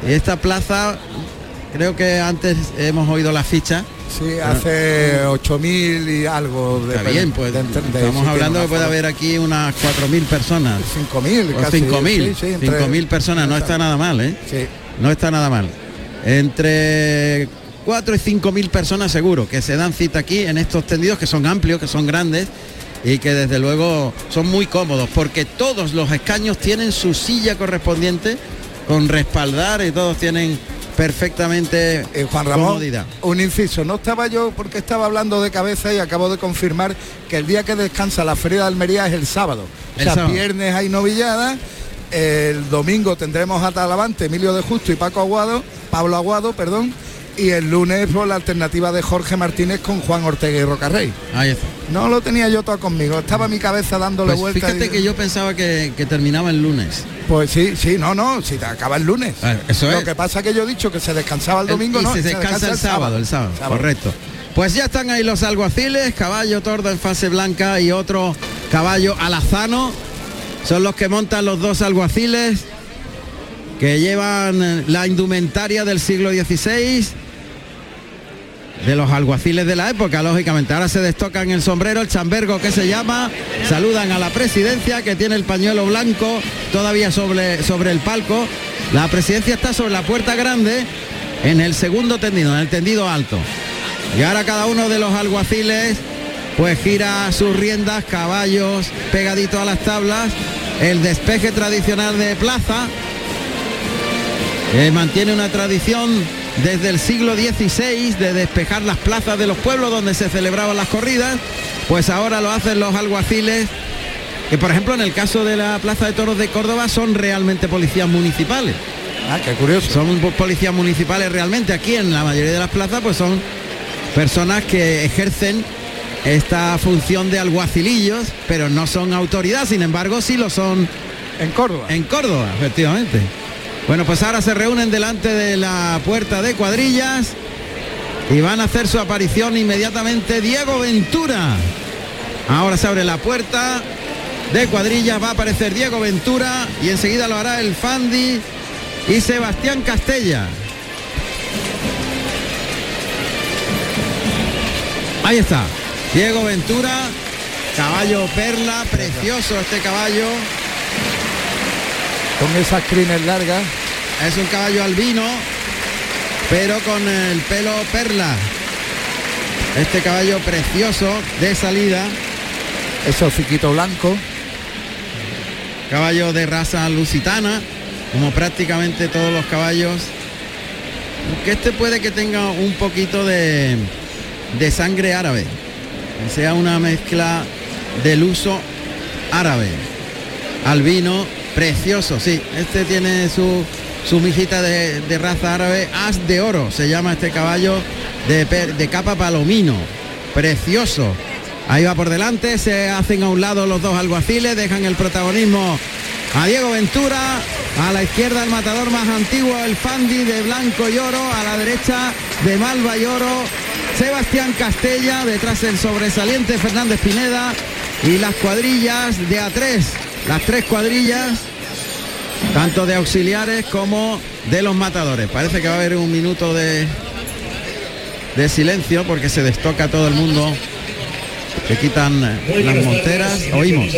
Esta plaza, creo que antes hemos oído la ficha. Sí, hace 8.000 y algo de Está bien, pues de- de- estamos hablando que puede haber aquí unas 4.000 personas. 5.000 O casi. 5.000. sí, sí, entre- 5.000 personas, no está nada mal, ¿eh? Sí. No está nada mal. Entre 4 y 5.000 personas seguro que se dan cita aquí en estos tendidos que son amplios, que son grandes y que desde luego son muy cómodos porque todos los escaños tienen su silla correspondiente con respaldar y todos tienen perfectamente Eh, Juan Ramón, comodidad. un inciso, no estaba yo porque estaba hablando de cabeza y acabo de confirmar que el día que descansa la Feria de Almería es el sábado. El o sea, sábado. viernes hay novillada, el domingo tendremos a Talavante, Emilio de Justo y Paco Aguado, Pablo Aguado, perdón, y el lunes por la alternativa de Jorge Martínez con Juan Ortega y Rocarrey. Ahí está. No lo tenía yo todo conmigo, estaba mi cabeza dándole Pues vueltas. fíjate y- que yo pensaba que, que terminaba el lunes. Pues sí, sí, no, no, si te acaba el lunes. Ah, eso Lo es. que pasa que yo he dicho que se descansaba el domingo, y no, se descansa el sábado, el sábado, correcto. Pues ya están ahí los alguaciles, caballo tordo en fase blanca y otro caballo alazano. Son los que montan los dos alguaciles que llevan eh, la indumentaria del siglo XVI. De los alguaciles de la época, lógicamente. Ahora se destocan el sombrero, el chambergo que se llama. Saludan a la presidencia que tiene el pañuelo blanco todavía sobre, sobre el palco. La presidencia está sobre la puerta grande en el segundo tendido, en el tendido alto. Y ahora cada uno de los alguaciles pues gira sus riendas, caballos pegaditos a las tablas, el despeje tradicional de plaza, que mantiene una tradición desde el siglo XVI de despejar las plazas de los pueblos donde se celebraban las corridas, pues ahora lo hacen los alguaciles, que por ejemplo en el caso de la Plaza de Toros de Córdoba son realmente policías municipales. Ah, qué curioso. Son po- policías municipales realmente. Aquí en la mayoría de las plazas pues son personas que ejercen esta función de alguacilillos, pero no son autoridad, sin embargo sí lo son en Córdoba. En Córdoba, efectivamente. Bueno, pues ahora se reúnen delante de la puerta de cuadrillas Y van a hacer su aparición inmediatamente Diego Ventura. Ahora se abre la puerta de cuadrillas, va a aparecer Diego Ventura y enseguida lo hará el Fandi y Sebastián Castella. Ahí está, Diego Ventura, caballo perla, precioso este caballo. Con esas crines largas. Es un caballo albino, pero con el pelo perla. Este caballo precioso de salida. Eso fiquito blanco. Caballo de raza lusitana, como prácticamente todos los caballos. Que este puede que tenga un poquito de, de sangre árabe. Que sea una mezcla del uso árabe. Albino, precioso, sí. Este tiene su, su mijita de, de raza árabe, as de oro, se llama este caballo de, de capa palomino. Precioso. Ahí va por delante, se hacen a un lado los dos alguaciles, dejan el protagonismo a Diego Ventura, a la izquierda el matador más antiguo, el Fandi de blanco y oro, a la derecha de Malva y oro, Sebastián Castella, detrás el sobresaliente Fernández Pineda y las cuadrillas de A3, las tres cuadrillas, tanto de auxiliares como de los matadores. Parece que va a haber un minuto de, de silencio porque se destoca todo el mundo. Se quitan las monteras, oímos.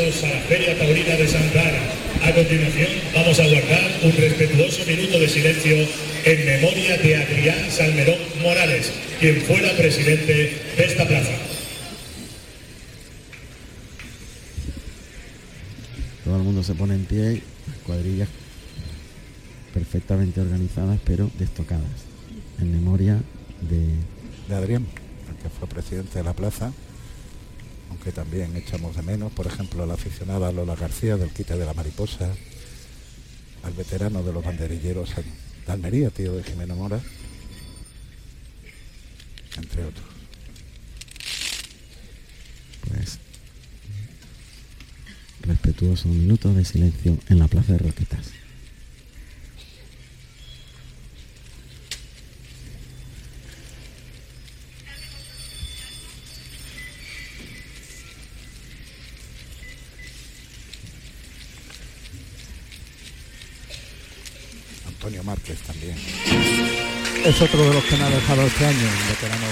A continuación, vamos a guardar un respetuoso minuto de silencio en memoria de Adrián Salmerón Morales, quien fuera presidente de esta plaza. El mundo se pone en pie, cuadrillas perfectamente organizadas pero destocadas. En memoria de de Adrián, el que fue presidente de la plaza, aunque también echamos de menos, por ejemplo, a la aficionada Lola García del quite de la mariposa, al veterano de los banderilleros de Almería, tío de Jimeno Mora, entre otros. pues respetuoso minuto de silencio en la plaza de Roquetas. Antonio Márquez también. Es otro de los que me ha dejado este año,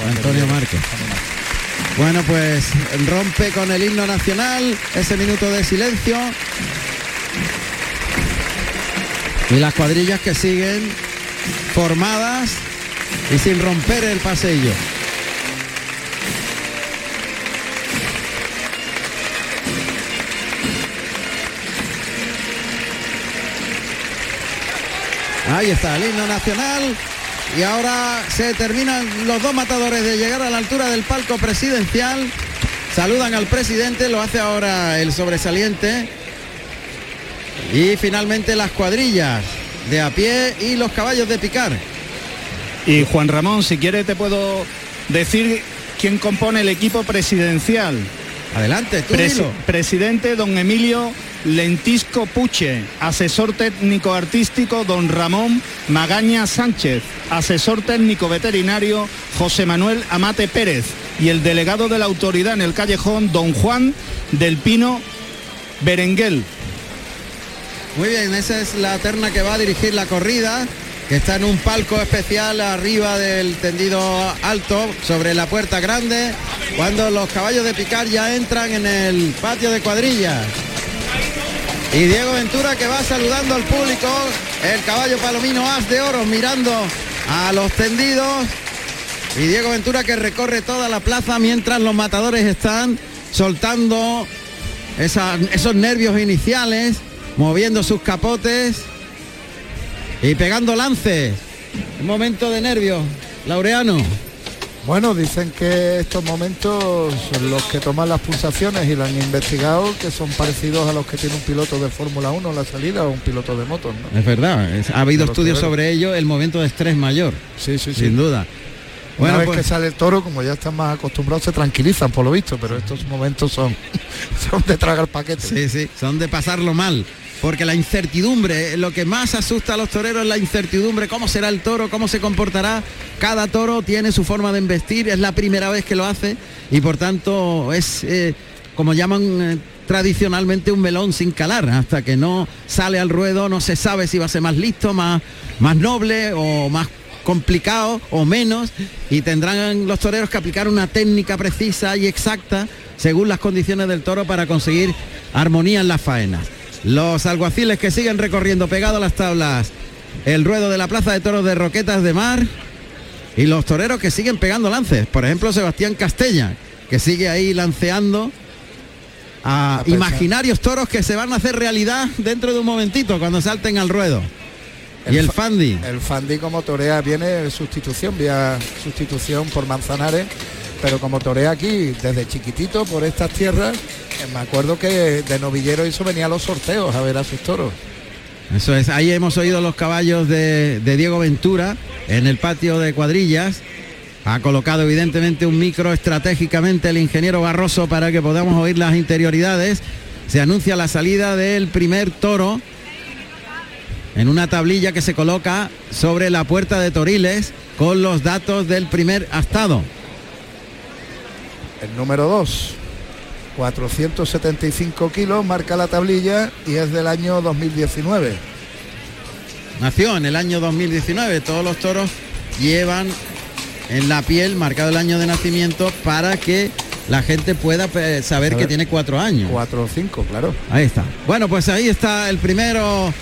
Antonio. Márquez. Bueno, pues rompe con el himno nacional ese minuto de silencio. Y las cuadrillas que siguen formadas y sin romper el pasillo. Ahí está el himno nacional. Y ahora se terminan los dos matadores de llegar a la altura del palco presidencial. Saludan al presidente, lo hace ahora el sobresaliente. Y finalmente las cuadrillas de a pie y los caballos de picar. Y Juan Ramón, si quiere te puedo decir quién compone el equipo presidencial. Adelante, tú Presi- dilo. presidente don Emilio Lentisco Puche, asesor técnico artístico don Ramón Magaña Sánchez, asesor técnico veterinario José Manuel Amate Pérez y el delegado de la autoridad en el callejón don Juan del Pino Berenguel. Muy bien, esa es la terna que va a dirigir la corrida, que está en un palco especial arriba del tendido alto, sobre la puerta grande, cuando los caballos de picar ya entran en el patio de cuadrillas. Y Diego Ventura que va saludando al público, el caballo palomino as de oro mirando a los tendidos. Y Diego Ventura que recorre toda la plaza mientras los matadores están soltando esos nervios iniciales, moviendo sus capotes y pegando lances. Un momento de nervios, Laureano. Bueno, dicen que estos momentos los que toman las pulsaciones y lo han investigado, que son parecidos a los que tiene un piloto de Fórmula 1 en la salida o un piloto de motos, ¿no? Es verdad, es- ha habido estudios sobre ello, el momento de estrés mayor. Sí, sí, Sin duda. Una Bueno, vez pues- que sale el toro, como ya están más acostumbrados, se tranquilizan por lo visto, pero estos momentos son, son de tragar paquete. Sí, sí, son de pasarlo mal. Porque la incertidumbre, lo que más asusta a los toreros es la incertidumbre, cómo será el toro, cómo se comportará. Cada toro tiene su forma de embestir, es la primera vez que lo hace y por tanto es, eh, como llaman eh, tradicionalmente, un melón sin calar. Hasta que no sale al ruedo no se sabe si va a ser más listo, más, más noble o más complicado o menos y tendrán los toreros que aplicar una técnica precisa y exacta según las condiciones del toro para conseguir armonía en las faenas. Los alguaciles que siguen recorriendo pegado a las tablas el ruedo de la Plaza de Toros de Roquetas de Mar y los toreros que siguen pegando lances. Por ejemplo, Sebastián Castella, que sigue ahí lanceando a pesar- imaginarios toros que se van a hacer realidad dentro de un momentito cuando salten al ruedo. Y el fa- Fandi. El Fandi como torea viene sustitución, vía sustitución por Manzanares, pero como torea aquí desde chiquitito por estas tierras, eh, me acuerdo que de novillero eso venía a los sorteos a ver a sus toros. Eso es, ahí hemos oído los caballos de, de Diego Ventura en el patio de cuadrillas. Ha colocado evidentemente un micro estratégicamente el ingeniero Barroso para que podamos oír las interioridades. Se anuncia la salida del primer toro en una tablilla que se coloca sobre la puerta de Toriles con los datos del primer astado. El número 2, 475 kilos, marca la tablilla y es del año 2019. Nació en el año 2019. Todos los toros llevan en la piel marcado el año de nacimiento para que la gente pueda eh, saber que tiene cuatro años. 4 o 5, claro. Ahí está. Bueno, pues ahí está el primero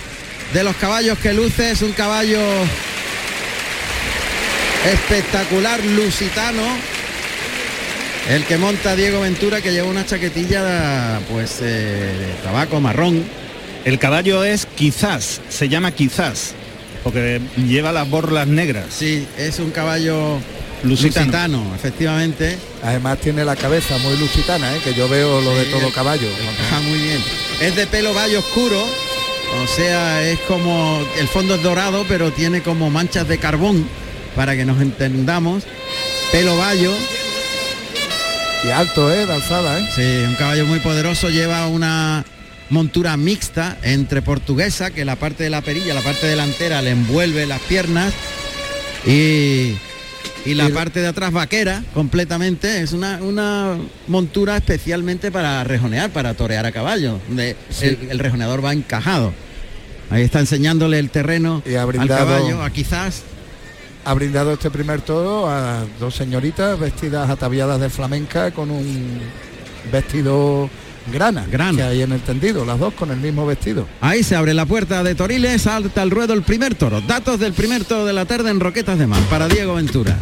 de los caballos que luce. Es un caballo espectacular lusitano. El que monta Diego Ventura que lleva una chaquetilla pues eh, de tabaco marrón. El caballo es quizás, se llama quizás, porque lleva las borlas negras. Sí, es un caballo Lusitano. lusitano, efectivamente. Además tiene la cabeza muy lusitana, ¿eh? que yo veo lo de todo el- caballo. Ah, muy bien. Es de pelo valle oscuro, o sea, es como el fondo es dorado, pero tiene como manchas de carbón para que nos entendamos. Pelo vallo. Y alto, ¿eh? De alzada, ¿eh? Sí, un caballo muy poderoso, lleva una montura mixta entre portuguesa, que la parte de la perilla, la parte delantera le envuelve las piernas y, y la parte de atrás vaquera completamente. Es una, una montura especialmente para rejonear, para torear a caballo, donde Sí. el, el rejoneador va encajado. Ahí está enseñándole el terreno Y ha al brindado- caballo, a quizás Ha brindado este primer toro a dos señoritas vestidas ataviadas de flamenca con un vestido grana, Grana. que hay en el tendido, las dos con el mismo vestido. Ahí se abre la puerta de Toriles, salta al ruedo el primer toro. Datos del primer toro de la tarde en Roquetas de Mar para Diego Ventura.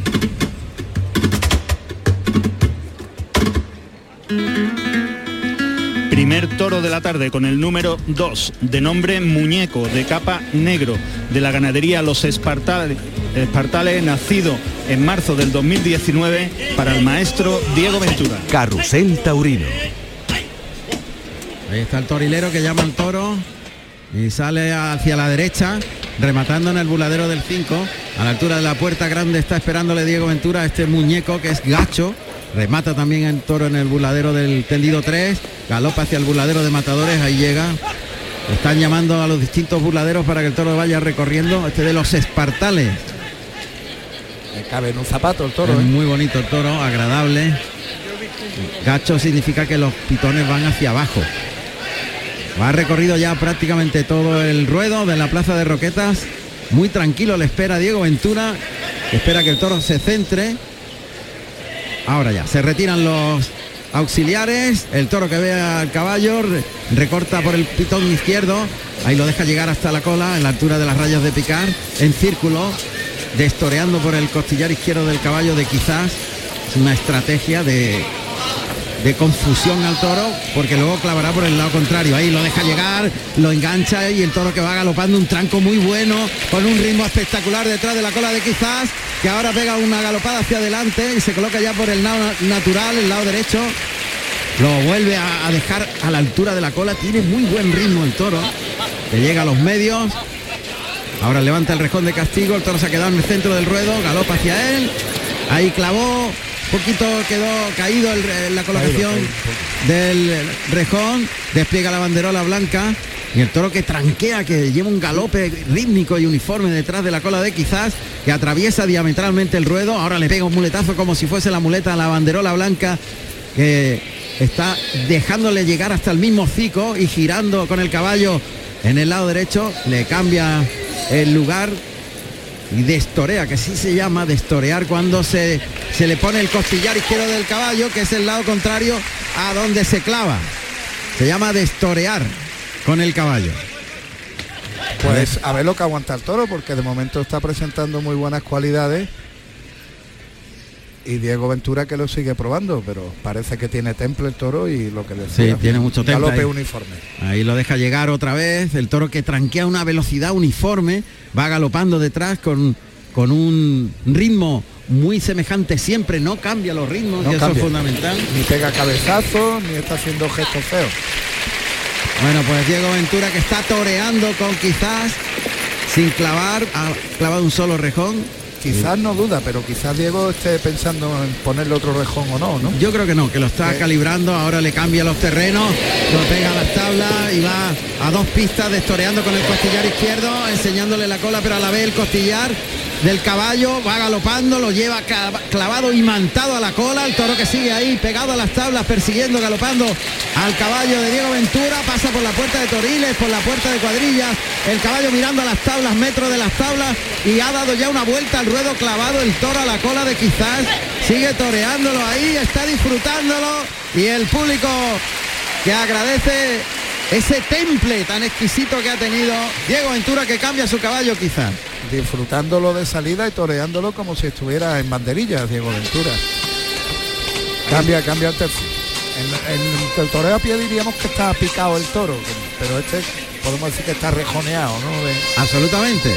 Primer toro de la tarde con el número 2, de nombre Muñeco, de capa negro, de la ganadería Los Espartales, Espartales, nacido en marzo del 2019 para el maestro Diego Ventura. Carrusel Taurino. Ahí está el torilero que llama al toro y sale hacia la derecha, rematando en el buladero del 5. A la altura de la puerta grande está esperándole Diego Ventura este muñeco que es gacho. Remata también el toro en el buladero del tendido 3. Galopa hacia el buladero de matadores, ahí llega. Están llamando a los distintos buladeros para que el toro vaya recorriendo. Este de los espartales. Le cabe en un zapato el toro, Es ¿eh? muy bonito el toro, agradable. Gacho significa que los pitones van hacia abajo. Va recorrido ya prácticamente todo el ruedo de la plaza de Roquetas. Muy tranquilo le espera Diego Ventura. Espera que el toro se centre. Ahora ya, se retiran los auxiliares. El toro que ve al caballo re- recorta por el pitón izquierdo. Ahí lo deja llegar hasta la cola, en la altura de las rayas de picar. En círculo, destoreando por el costillar izquierdo del caballo de quizás. Una estrategia de, de confusión al toro, porque luego clavará por el lado contrario. Ahí lo deja llegar, lo engancha y el toro que va galopando un tranco muy bueno, con un ritmo espectacular detrás de la cola de quizás, que ahora pega una galopada hacia adelante y se coloca ya por el lado natural, el lado derecho. Lo vuelve a, dejar a la altura de la cola. Tiene muy buen ritmo el toro, que llega a los medios. Ahora levanta el rejón de castigo, el toro se ha quedado en el centro del ruedo, galopa hacia él. Ahí clavó, poquito quedó caído el- la colocación del rejón, despliega la banderola blanca. Y el toro que tranquea, que lleva un galope rítmico y uniforme detrás de la cola de quizás, que atraviesa diametralmente el ruedo, ahora le pega un muletazo como si fuese la muleta a la banderola blanca, que está dejándole llegar hasta el mismo cico y girando con el caballo en el lado derecho, le cambia el lugar y destorea, que sí se llama destorear cuando se, se le pone el costillar izquierdo del caballo, que es el lado contrario a donde se clava. Se llama destorear con el caballo. Pues a ver lo que aguanta el toro, porque de momento está presentando muy buenas cualidades. Y Diego Ventura que lo sigue probando, pero parece que tiene temple el toro y lo que decía. Sí, tiene mucho temple Galope ahí. uniforme. Ahí lo deja llegar otra vez, el toro que tranquea una velocidad uniforme, va galopando detrás con, con un ritmo muy semejante siempre, no cambia los ritmos, No y eso es fundamental. Ni pega cabezazo, ni está haciendo gestos feos. Bueno, pues Diego Ventura que está toreando con quizás sin clavar, ha clavado un solo rejón. Quizás no duda, pero quizás Diego esté pensando en ponerle otro rejón o no, ¿no? Yo creo que no, que lo está Eh. calibrando, ahora le cambia los terrenos, lo pega a las tablas y va a dos pistas destoreando con el costillar izquierdo, enseñándole la cola, pero a la vez el costillar del caballo va galopando, lo lleva clavado y mantado a la cola, el toro que sigue ahí pegado a las tablas, persiguiendo, galopando al caballo de Diego Ventura, pasa por la puerta de Toriles, por la puerta de cuadrillas, el caballo mirando a las tablas, metro de las tablas y ha dado ya una vuelta al ruedo clavado el toro a la cola de quizás, sigue toreándolo ahí, está disfrutándolo y el público que agradece ese temple tan exquisito que ha tenido Diego Ventura que cambia su caballo quizás. Disfrutándolo de salida y toreándolo como si estuviera en banderillas, Diego Ventura. Cambia, cambia el el toreo a pie diríamos que está picado el toro, pero este podemos decir que está rejoneado, ¿no? De- Absolutamente.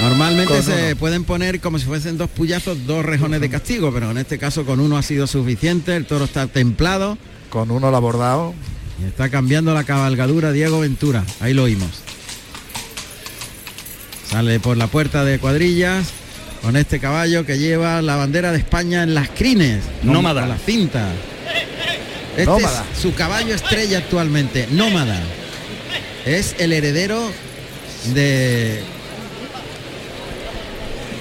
Normalmente se uno. pueden poner como si fuesen dos puyazos, dos rejones de castigo, pero en este caso con uno ha sido suficiente, el toro está templado. Con uno lo ha bordado. Y está cambiando la cabalgadura Diego Ventura, ahí lo oímos. Sale por la puerta de cuadrillas con este caballo que lleva la bandera de España en las crines. Nómada. la cinta. Este Nómada. es su caballo estrella actualmente, Nómada. Es el heredero de...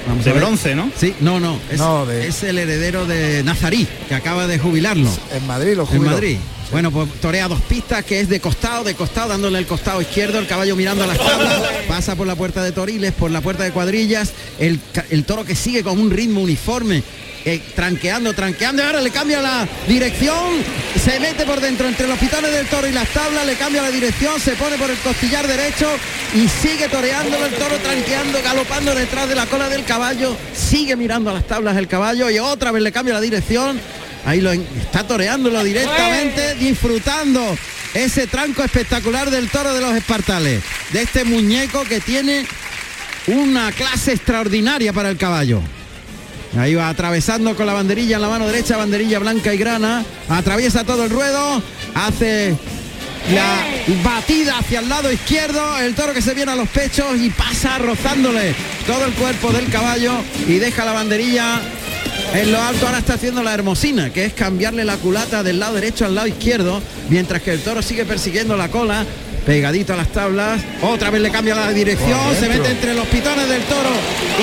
Vamos De bronce, ¿no? Sí, no, no. Es, No, de- es el heredero de Nazarí, que acaba de jubilarlo. En Madrid lo En jubiló. Madrid. Bueno, pues torea dos pistas, que es de costado, de costado, dándole el costado izquierdo, el caballo mirando a las tablas, pasa por la puerta de Toriles, por la puerta de cuadrillas, el, el toro que sigue con un ritmo uniforme, eh, tranqueando, tranqueando, ahora le cambia la dirección, se mete por dentro entre los pitones del toro y las tablas, le cambia la dirección, se pone por el costillar derecho y sigue toreándolo el toro, tranqueando, galopando detrás de la cola del caballo, sigue mirando a las tablas el caballo y otra vez le cambia la dirección. Ahí lo está toreándolo directamente, disfrutando ese tranco espectacular del toro de los espartales, de este muñeco que tiene una clase extraordinaria para el caballo. Ahí va atravesando con la banderilla en la mano derecha, banderilla blanca y grana, atraviesa todo el ruedo, hace la batida hacia el lado izquierdo, el toro que se viene a los pechos y pasa rozándole todo el cuerpo del caballo y deja la banderilla en lo alto. Ahora está haciendo la hermosina, que es cambiarle la culata del lado derecho al lado izquierdo, mientras que el toro sigue persiguiendo la cola. Pegadito a las tablas, otra vez le cambia la dirección, se mete entre los pitones del toro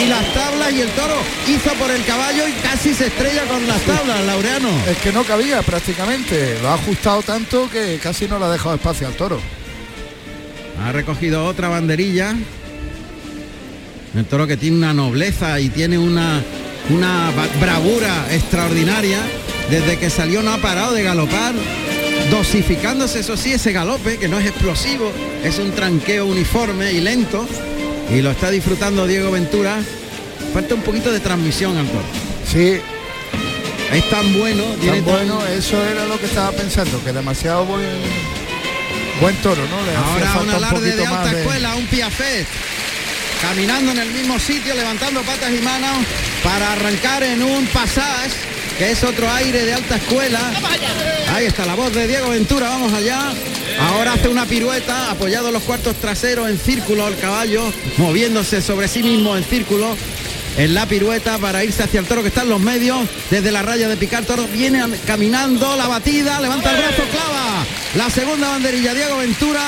y las tablas y el toro hizo por el caballo y casi se estrella con las tablas, Laureano. Es que no cabía prácticamente. Lo ha ajustado tanto que casi no le ha dejado espacio al toro. Ha recogido otra banderilla. El toro que tiene una nobleza y tiene una, una bravura extraordinaria. Desde que salió no ha parado de galopar, dosificándose, eso sí, ese galope, que no es explosivo, es un tranqueo uniforme y lento. Y lo está disfrutando Diego Ventura. Falta un poquito de transmisión al toro. Sí. Es tan bueno, tiene Tan tan- bueno, eso era lo que estaba pensando, que demasiado buen, buen toro, ¿no? Le Ahora un alarde de alta de- escuela, un piafé. Caminando en el mismo sitio, levantando patas y manos para arrancar en un pasage, que es otro aire de alta escuela. Ahí está la voz de Diego Ventura, vamos allá. Ahora hace una pirueta, apoyado los cuartos traseros en círculo el caballo, moviéndose sobre sí mismo en círculo. en la pirueta para irse hacia el toro que está en los medios, desde la raya de picar, toro viene caminando, la batida, levanta el brazo, clava. La segunda banderilla, Diego Ventura,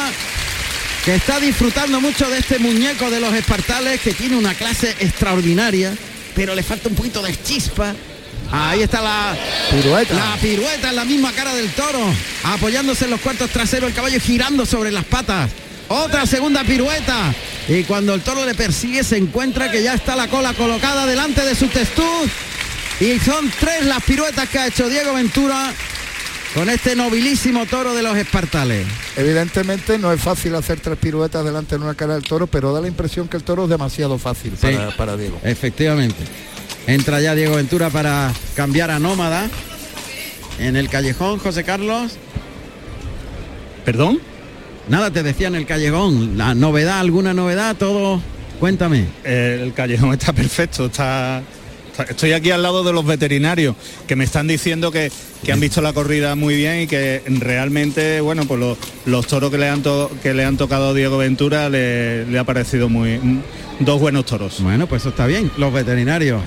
que está disfrutando mucho de este muñeco de los espartales, que tiene una clase extraordinaria, pero le falta un poquito de chispa. Ahí está la pirueta. La pirueta en la misma cara del toro, apoyándose en los cuartos traseros, el caballo girando sobre las patas. Otra segunda pirueta. Y cuando el toro le persigue se encuentra que ya está la cola colocada delante de su testuz. Y son tres las piruetas que ha hecho Diego Ventura con este nobilísimo toro de los espartales. Evidentemente no es fácil hacer tres piruetas delante de una cara del toro, pero da la impresión que el toro es demasiado fácil para, para, Diego. Efectivamente. Entra ya Diego Ventura para cambiar a nómada en el callejón, José Carlos. ¿Perdón? Nada, te decía en el callejón, la novedad, alguna novedad, todo, cuéntame. el callejón está perfecto, está Estoy aquí al lado de los veterinarios que me están diciendo que, han visto la corrida muy bien y que realmente, bueno, pues los, toros que le han, que le han tocado a Diego Ventura le, ha parecido muy dos buenos toros. Bueno, pues eso está bien. Los veterinarios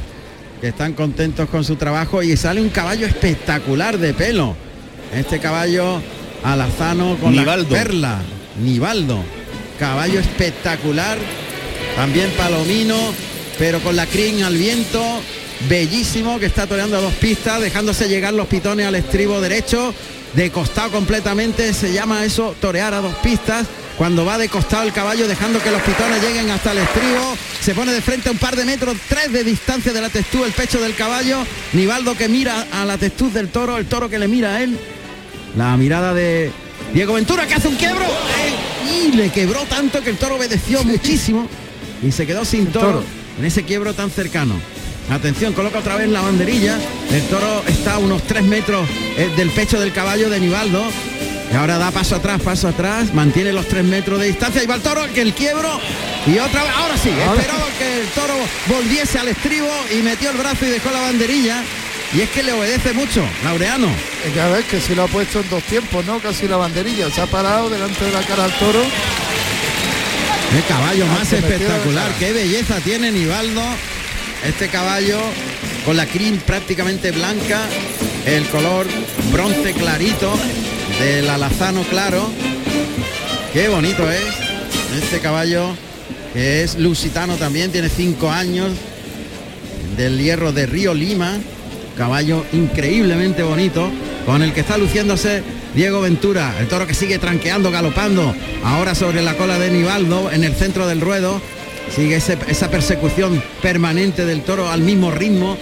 que están contentos con su trabajo y sale un caballo espectacular de pelo. Este caballo alazano con la perla, Nivaldo. Caballo espectacular, también palomino, pero con la crin al viento, bellísimo que está toreando a dos pistas, dejándose llegar los pitones al estribo derecho, de costado completamente, se llama eso torear a dos pistas. Cuando va de costado el caballo, dejando que los pitones lleguen hasta el estribo, se pone de frente a un par de metros, tres de distancia de la textura, el pecho del caballo. Nivaldo que mira a la textura del toro, el toro que le mira a él. La mirada de Diego Ventura que hace un quiebro y le quebró tanto que el toro obedeció muchísimo y se quedó sin toro en ese quiebro tan cercano. Atención, coloca otra vez la banderilla. El toro está a unos 3 metros eh, del pecho del caballo de Nivaldo. Y ahora da paso atrás, paso atrás, mantiene los 3 metros de distancia y va el toro, que el quiebro. Y otra vez, ahora sí, esperaba que el toro volviese al estribo y metió el brazo y dejó la banderilla. Y es que le obedece mucho, Laureano. Ya ves que si lo ha puesto en dos tiempos, ¿no? Casi la banderilla. Se ha parado delante de la cara al toro. El caballo más espectacular, qué belleza tiene Nivaldo este caballo con la crin prácticamente blanca, el color bronce clarito del alazano claro. Qué bonito es. Este caballo que es lusitano también, tiene cinco años, del hierro de Río Lima, caballo increíblemente bonito, con el que está luciéndose Diego Ventura, el toro que sigue tranqueando, galopando, ahora sobre la cola de Nivaldo en el centro del ruedo, Sigue esa persecución permanente del toro al mismo ritmo.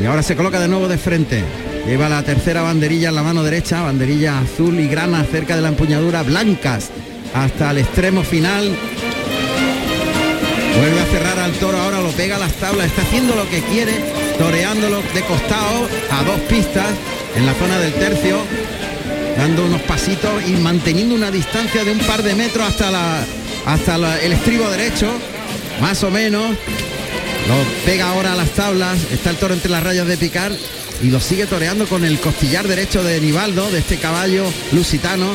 Y ahora se coloca de nuevo de frente. Lleva la tercera banderilla en la mano derecha, banderilla azul y grana cerca de la empuñadura, blancas hasta el extremo final. Vuelve a cerrar al toro, ahora lo pega a las tablas, está haciendo lo que quiere, toreándolo de costado a dos pistas en la zona del tercio, dando unos pasitos y manteniendo una distancia de un par de metros hasta la hasta el estribo derecho, más o menos. Lo pega ahora a las tablas, está el toro entre las rayas de picar y lo sigue toreando con el costillar derecho de Nivaldo, de este caballo lusitano,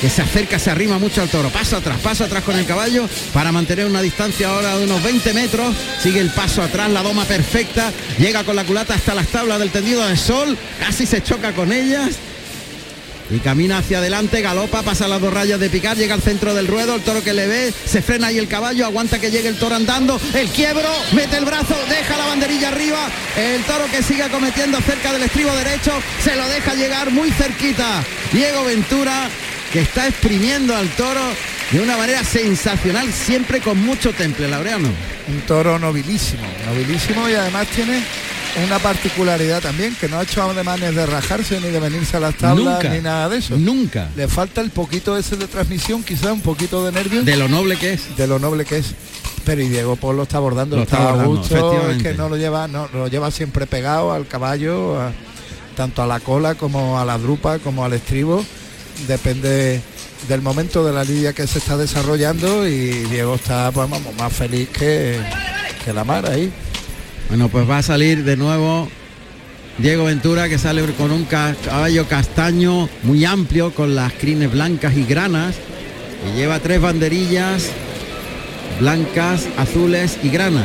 que se acerca, se arrima mucho al toro. Paso atrás, paso atrás con el caballo para mantener una distancia ahora de unos 20 metros. Sigue el paso atrás, la doma perfecta. Llega con la culata hasta las tablas del tendido de sol. Casi se choca con ellas y camina hacia adelante, galopa, pasa las dos rayas de picar, llega al centro del ruedo, el toro que le ve, se frena ahí el caballo, aguanta que llegue el toro andando, el quiebro, mete el brazo, deja la banderilla arriba, el toro que sigue cometiendo cerca del estribo derecho, se lo deja llegar muy cerquita. Diego Ventura, que está exprimiendo al toro de una manera sensacional, siempre con mucho temple, Laureano. Un toro nobilísimo, nobilísimo y además tiene una particularidad también, que no ha hecho ademanes de rajarse ni de venirse a las tablas ni nada de eso. Nunca. Le falta el poquito ese de transmisión, quizá un poquito de nervio. De lo noble que es. De lo noble que es. Pero y Diego Paul lo está abordando, lo, está, abordando, es que no lo lleva, no, lo lleva siempre pegado al caballo, tanto a la cola como a la drupa, como al estribo. Depende del momento de la lidia que se está desarrollando y Diego está pues, más feliz que, que la mar ahí. Bueno, pues va a salir de nuevo Diego Ventura que sale con un caballo castaño muy amplio con las crines blancas y granas y lleva tres banderillas blancas, azules y grana.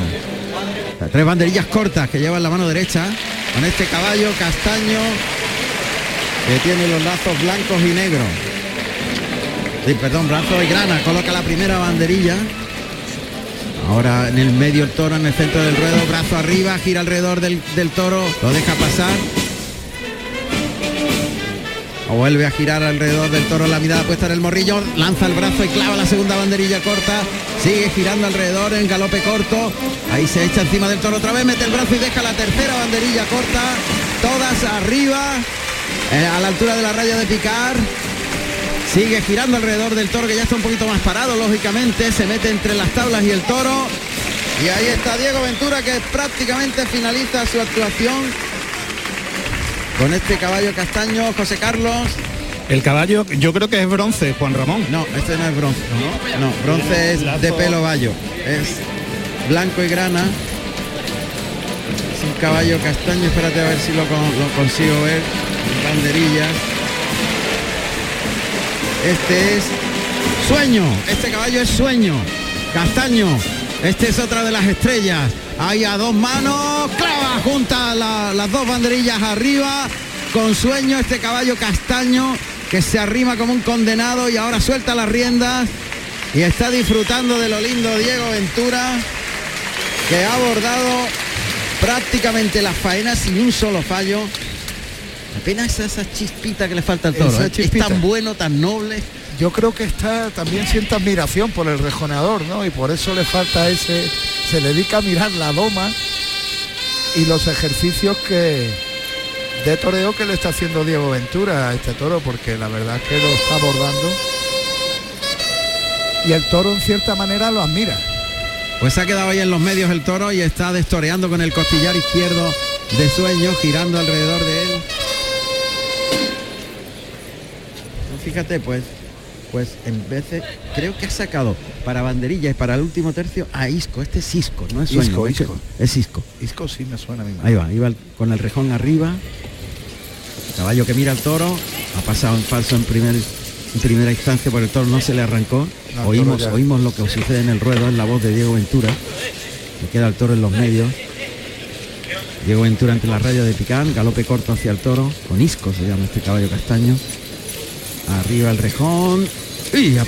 Las tres banderillas cortas que llevan la mano derecha con este caballo castaño que tiene los lazos blancos y negros. Sí, perdón, brazo y grana, coloca la primera banderilla. Ahora en el medio el toro, en el centro del ruedo, brazo arriba, gira alrededor del, del toro, lo deja pasar. Vuelve a girar alrededor del toro, la mirada puesta en el morrillo, lanza el brazo y clava la segunda banderilla corta, sigue girando alrededor en galope corto, ahí se echa encima del toro otra vez, mete el brazo y deja la tercera banderilla corta, todas arriba, eh, a la altura de la raya de picar, sigue girando alrededor del toro que ya está un poquito más parado, lógicamente, se mete entre las tablas y el toro, y ahí está Diego Ventura que prácticamente finaliza su actuación con este caballo castaño, José Carlos. El caballo, yo creo que es bronce, Juan Ramón. No, este no es bronce. No, no bronce es de pelo gallo. Es blanco y grana. Es un caballo castaño, espérate a ver si lo, lo consigo ver. Banderillas. Este es sueño. Este caballo es sueño. Castaño. Este es otra de las estrellas. Ahí a dos manos. Clava, junta la- las dos banderillas arriba. Con sueño este caballo castaño que se arrima como un condenado y ahora suelta las riendas y está disfrutando de lo lindo Diego Ventura que ha abordado prácticamente las faenas sin un solo fallo. Apenas esa chispita que le falta al toro. ¿eh? Es tan bueno, tan noble. Yo creo que está también siente admiración por el rejoneador, ¿no? Y por eso le falta ese, se dedica a mirar la doma y los ejercicios que de toreo que le está haciendo Diego Ventura a este toro, porque la verdad es que lo está abordando. Y el toro en cierta manera lo admira. Pues ha quedado ahí en los medios el toro y está destoreando con el costillar izquierdo de sueño, girando alrededor de él. Fíjate, pues, pues en vez de, creo que ha sacado para banderilla y para el último tercio a Isco. Este es Isco, no es sueño. Isco, es- Isco. Es Isco. Isco sí me suena a mí. Ahí va, iba con el rejón arriba. Caballo que mira al toro. Ha pasado en falso en, primer, en primera instancia, por el toro no se le arrancó. No, oímos, oímos lo que sucede en el ruedo, en la voz de Diego Ventura. Que queda el toro en los medios. Diego Ventura entre la raya de Picán, galope corto hacia el toro, con isco se llama este caballo castaño. Arriba el rejón. Y ha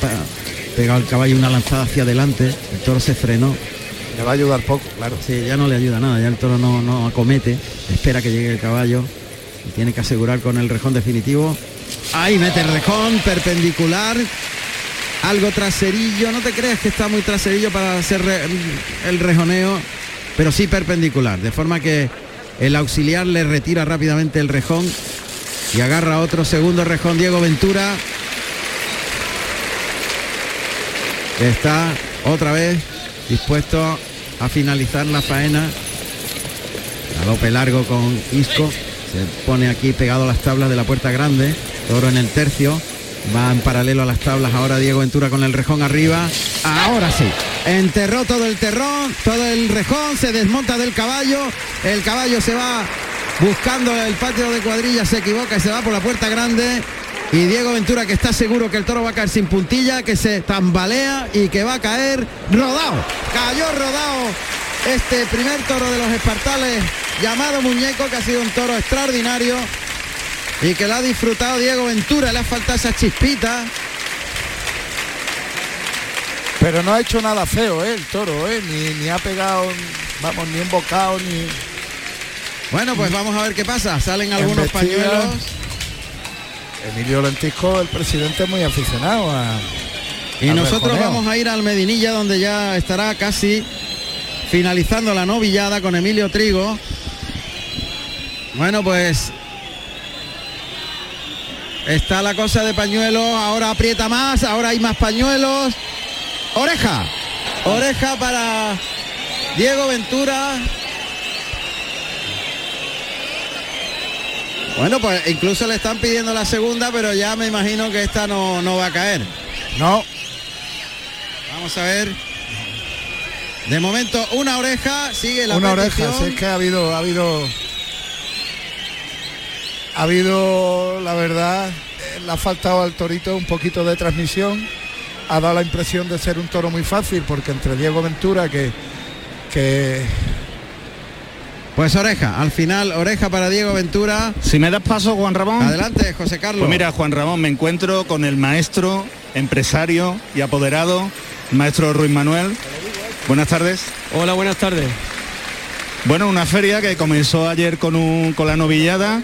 pegado el caballo una lanzada hacia adelante. El toro se frenó. Le va a ayudar poco, claro. Sí, ya no le ayuda nada, ya el toro no, no acomete, espera que llegue el caballo y tiene que asegurar con el rejón definitivo. Ahí mete el rejón perpendicular, algo traserillo, no te creas que está muy traserillo para hacer el rejoneo, pero sí perpendicular, de forma que el auxiliar le retira rápidamente el rejón y agarra otro segundo rejón Diego Ventura. está otra vez dispuesto a finalizar la faena. Galope largo con Isco. Se pone aquí pegado a las tablas de la puerta grande. Toro en el tercio. Va en paralelo a las tablas ahora Diego Ventura con el rejón arriba. Ahora sí. Enterró todo el terrón, todo el rejón, se desmonta del caballo. El caballo se va buscando el patio de cuadrilla, se equivoca y se va por la puerta grande. Y Diego Ventura que está seguro que el toro va a caer sin puntilla, que se tambalea y que va a caer rodado. Cayó rodado este primer toro de los espartales llamado Muñeco, que ha sido un toro extraordinario y que lo ha disfrutado Diego Ventura. Le ha faltado esa chispita. Pero no ha hecho nada feo, ¿eh? El toro, ¿eh? Ni, ni ha pegado, vamos, ni embocado, ni... Bueno, pues vamos a ver qué pasa. Salen algunos pañuelos. Emilio Lentisco, el presidente, es muy aficionado a... Y nosotros vamos a ir al Medinilla donde ya estará casi finalizando la novillada con Emilio Trigo. Bueno, pues está la cosa de pañuelos, ahora aprieta más, ahora hay más pañuelos. Oreja, oreja para Diego Ventura. Bueno, pues incluso le están pidiendo la segunda, pero ya me imagino que esta no, no va a caer. No. Vamos a ver. De momento, una oreja, sigue la Una petición. oreja, si es que ha habido, ha habido... Ha habido, la verdad, le ha faltado al torito un poquito de transmisión ha dado la impresión de ser un toro muy fácil, porque entre Diego Ventura, que, que Pues oreja, al final oreja para Diego Ventura. Si me das paso, Juan Ramón. Adelante, José Carlos. Pues mira, Juan Ramón, me encuentro con el maestro, empresario y apoderado, maestro Ruiz Manuel. Buenas tardes. Hola, buenas tardes. Bueno, una feria que comenzó ayer con, un, con la novillada,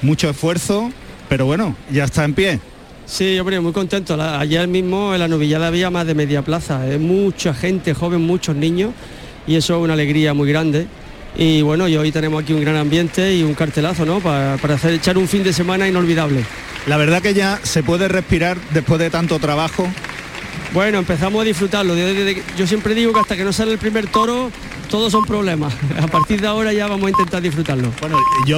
mucho esfuerzo, pero bueno, ya está en pie. Sí, hombre, muy contento. La- ayer mismo en la novillada había más de media plaza, ¿eh? mucha gente joven, muchos niños, y eso es una alegría muy grande. Y bueno, y hoy tenemos aquí un gran ambiente y un cartelazo, ¿no? Para, para hacer echar un fin de semana inolvidable. La verdad que ya se puede respirar después de tanto trabajo. Bueno, empezamos a disfrutarlo. Yo, siempre digo que hasta que no sale el primer toro, todos son problemas. A partir de ahora ya vamos a intentar disfrutarlo. Bueno, yo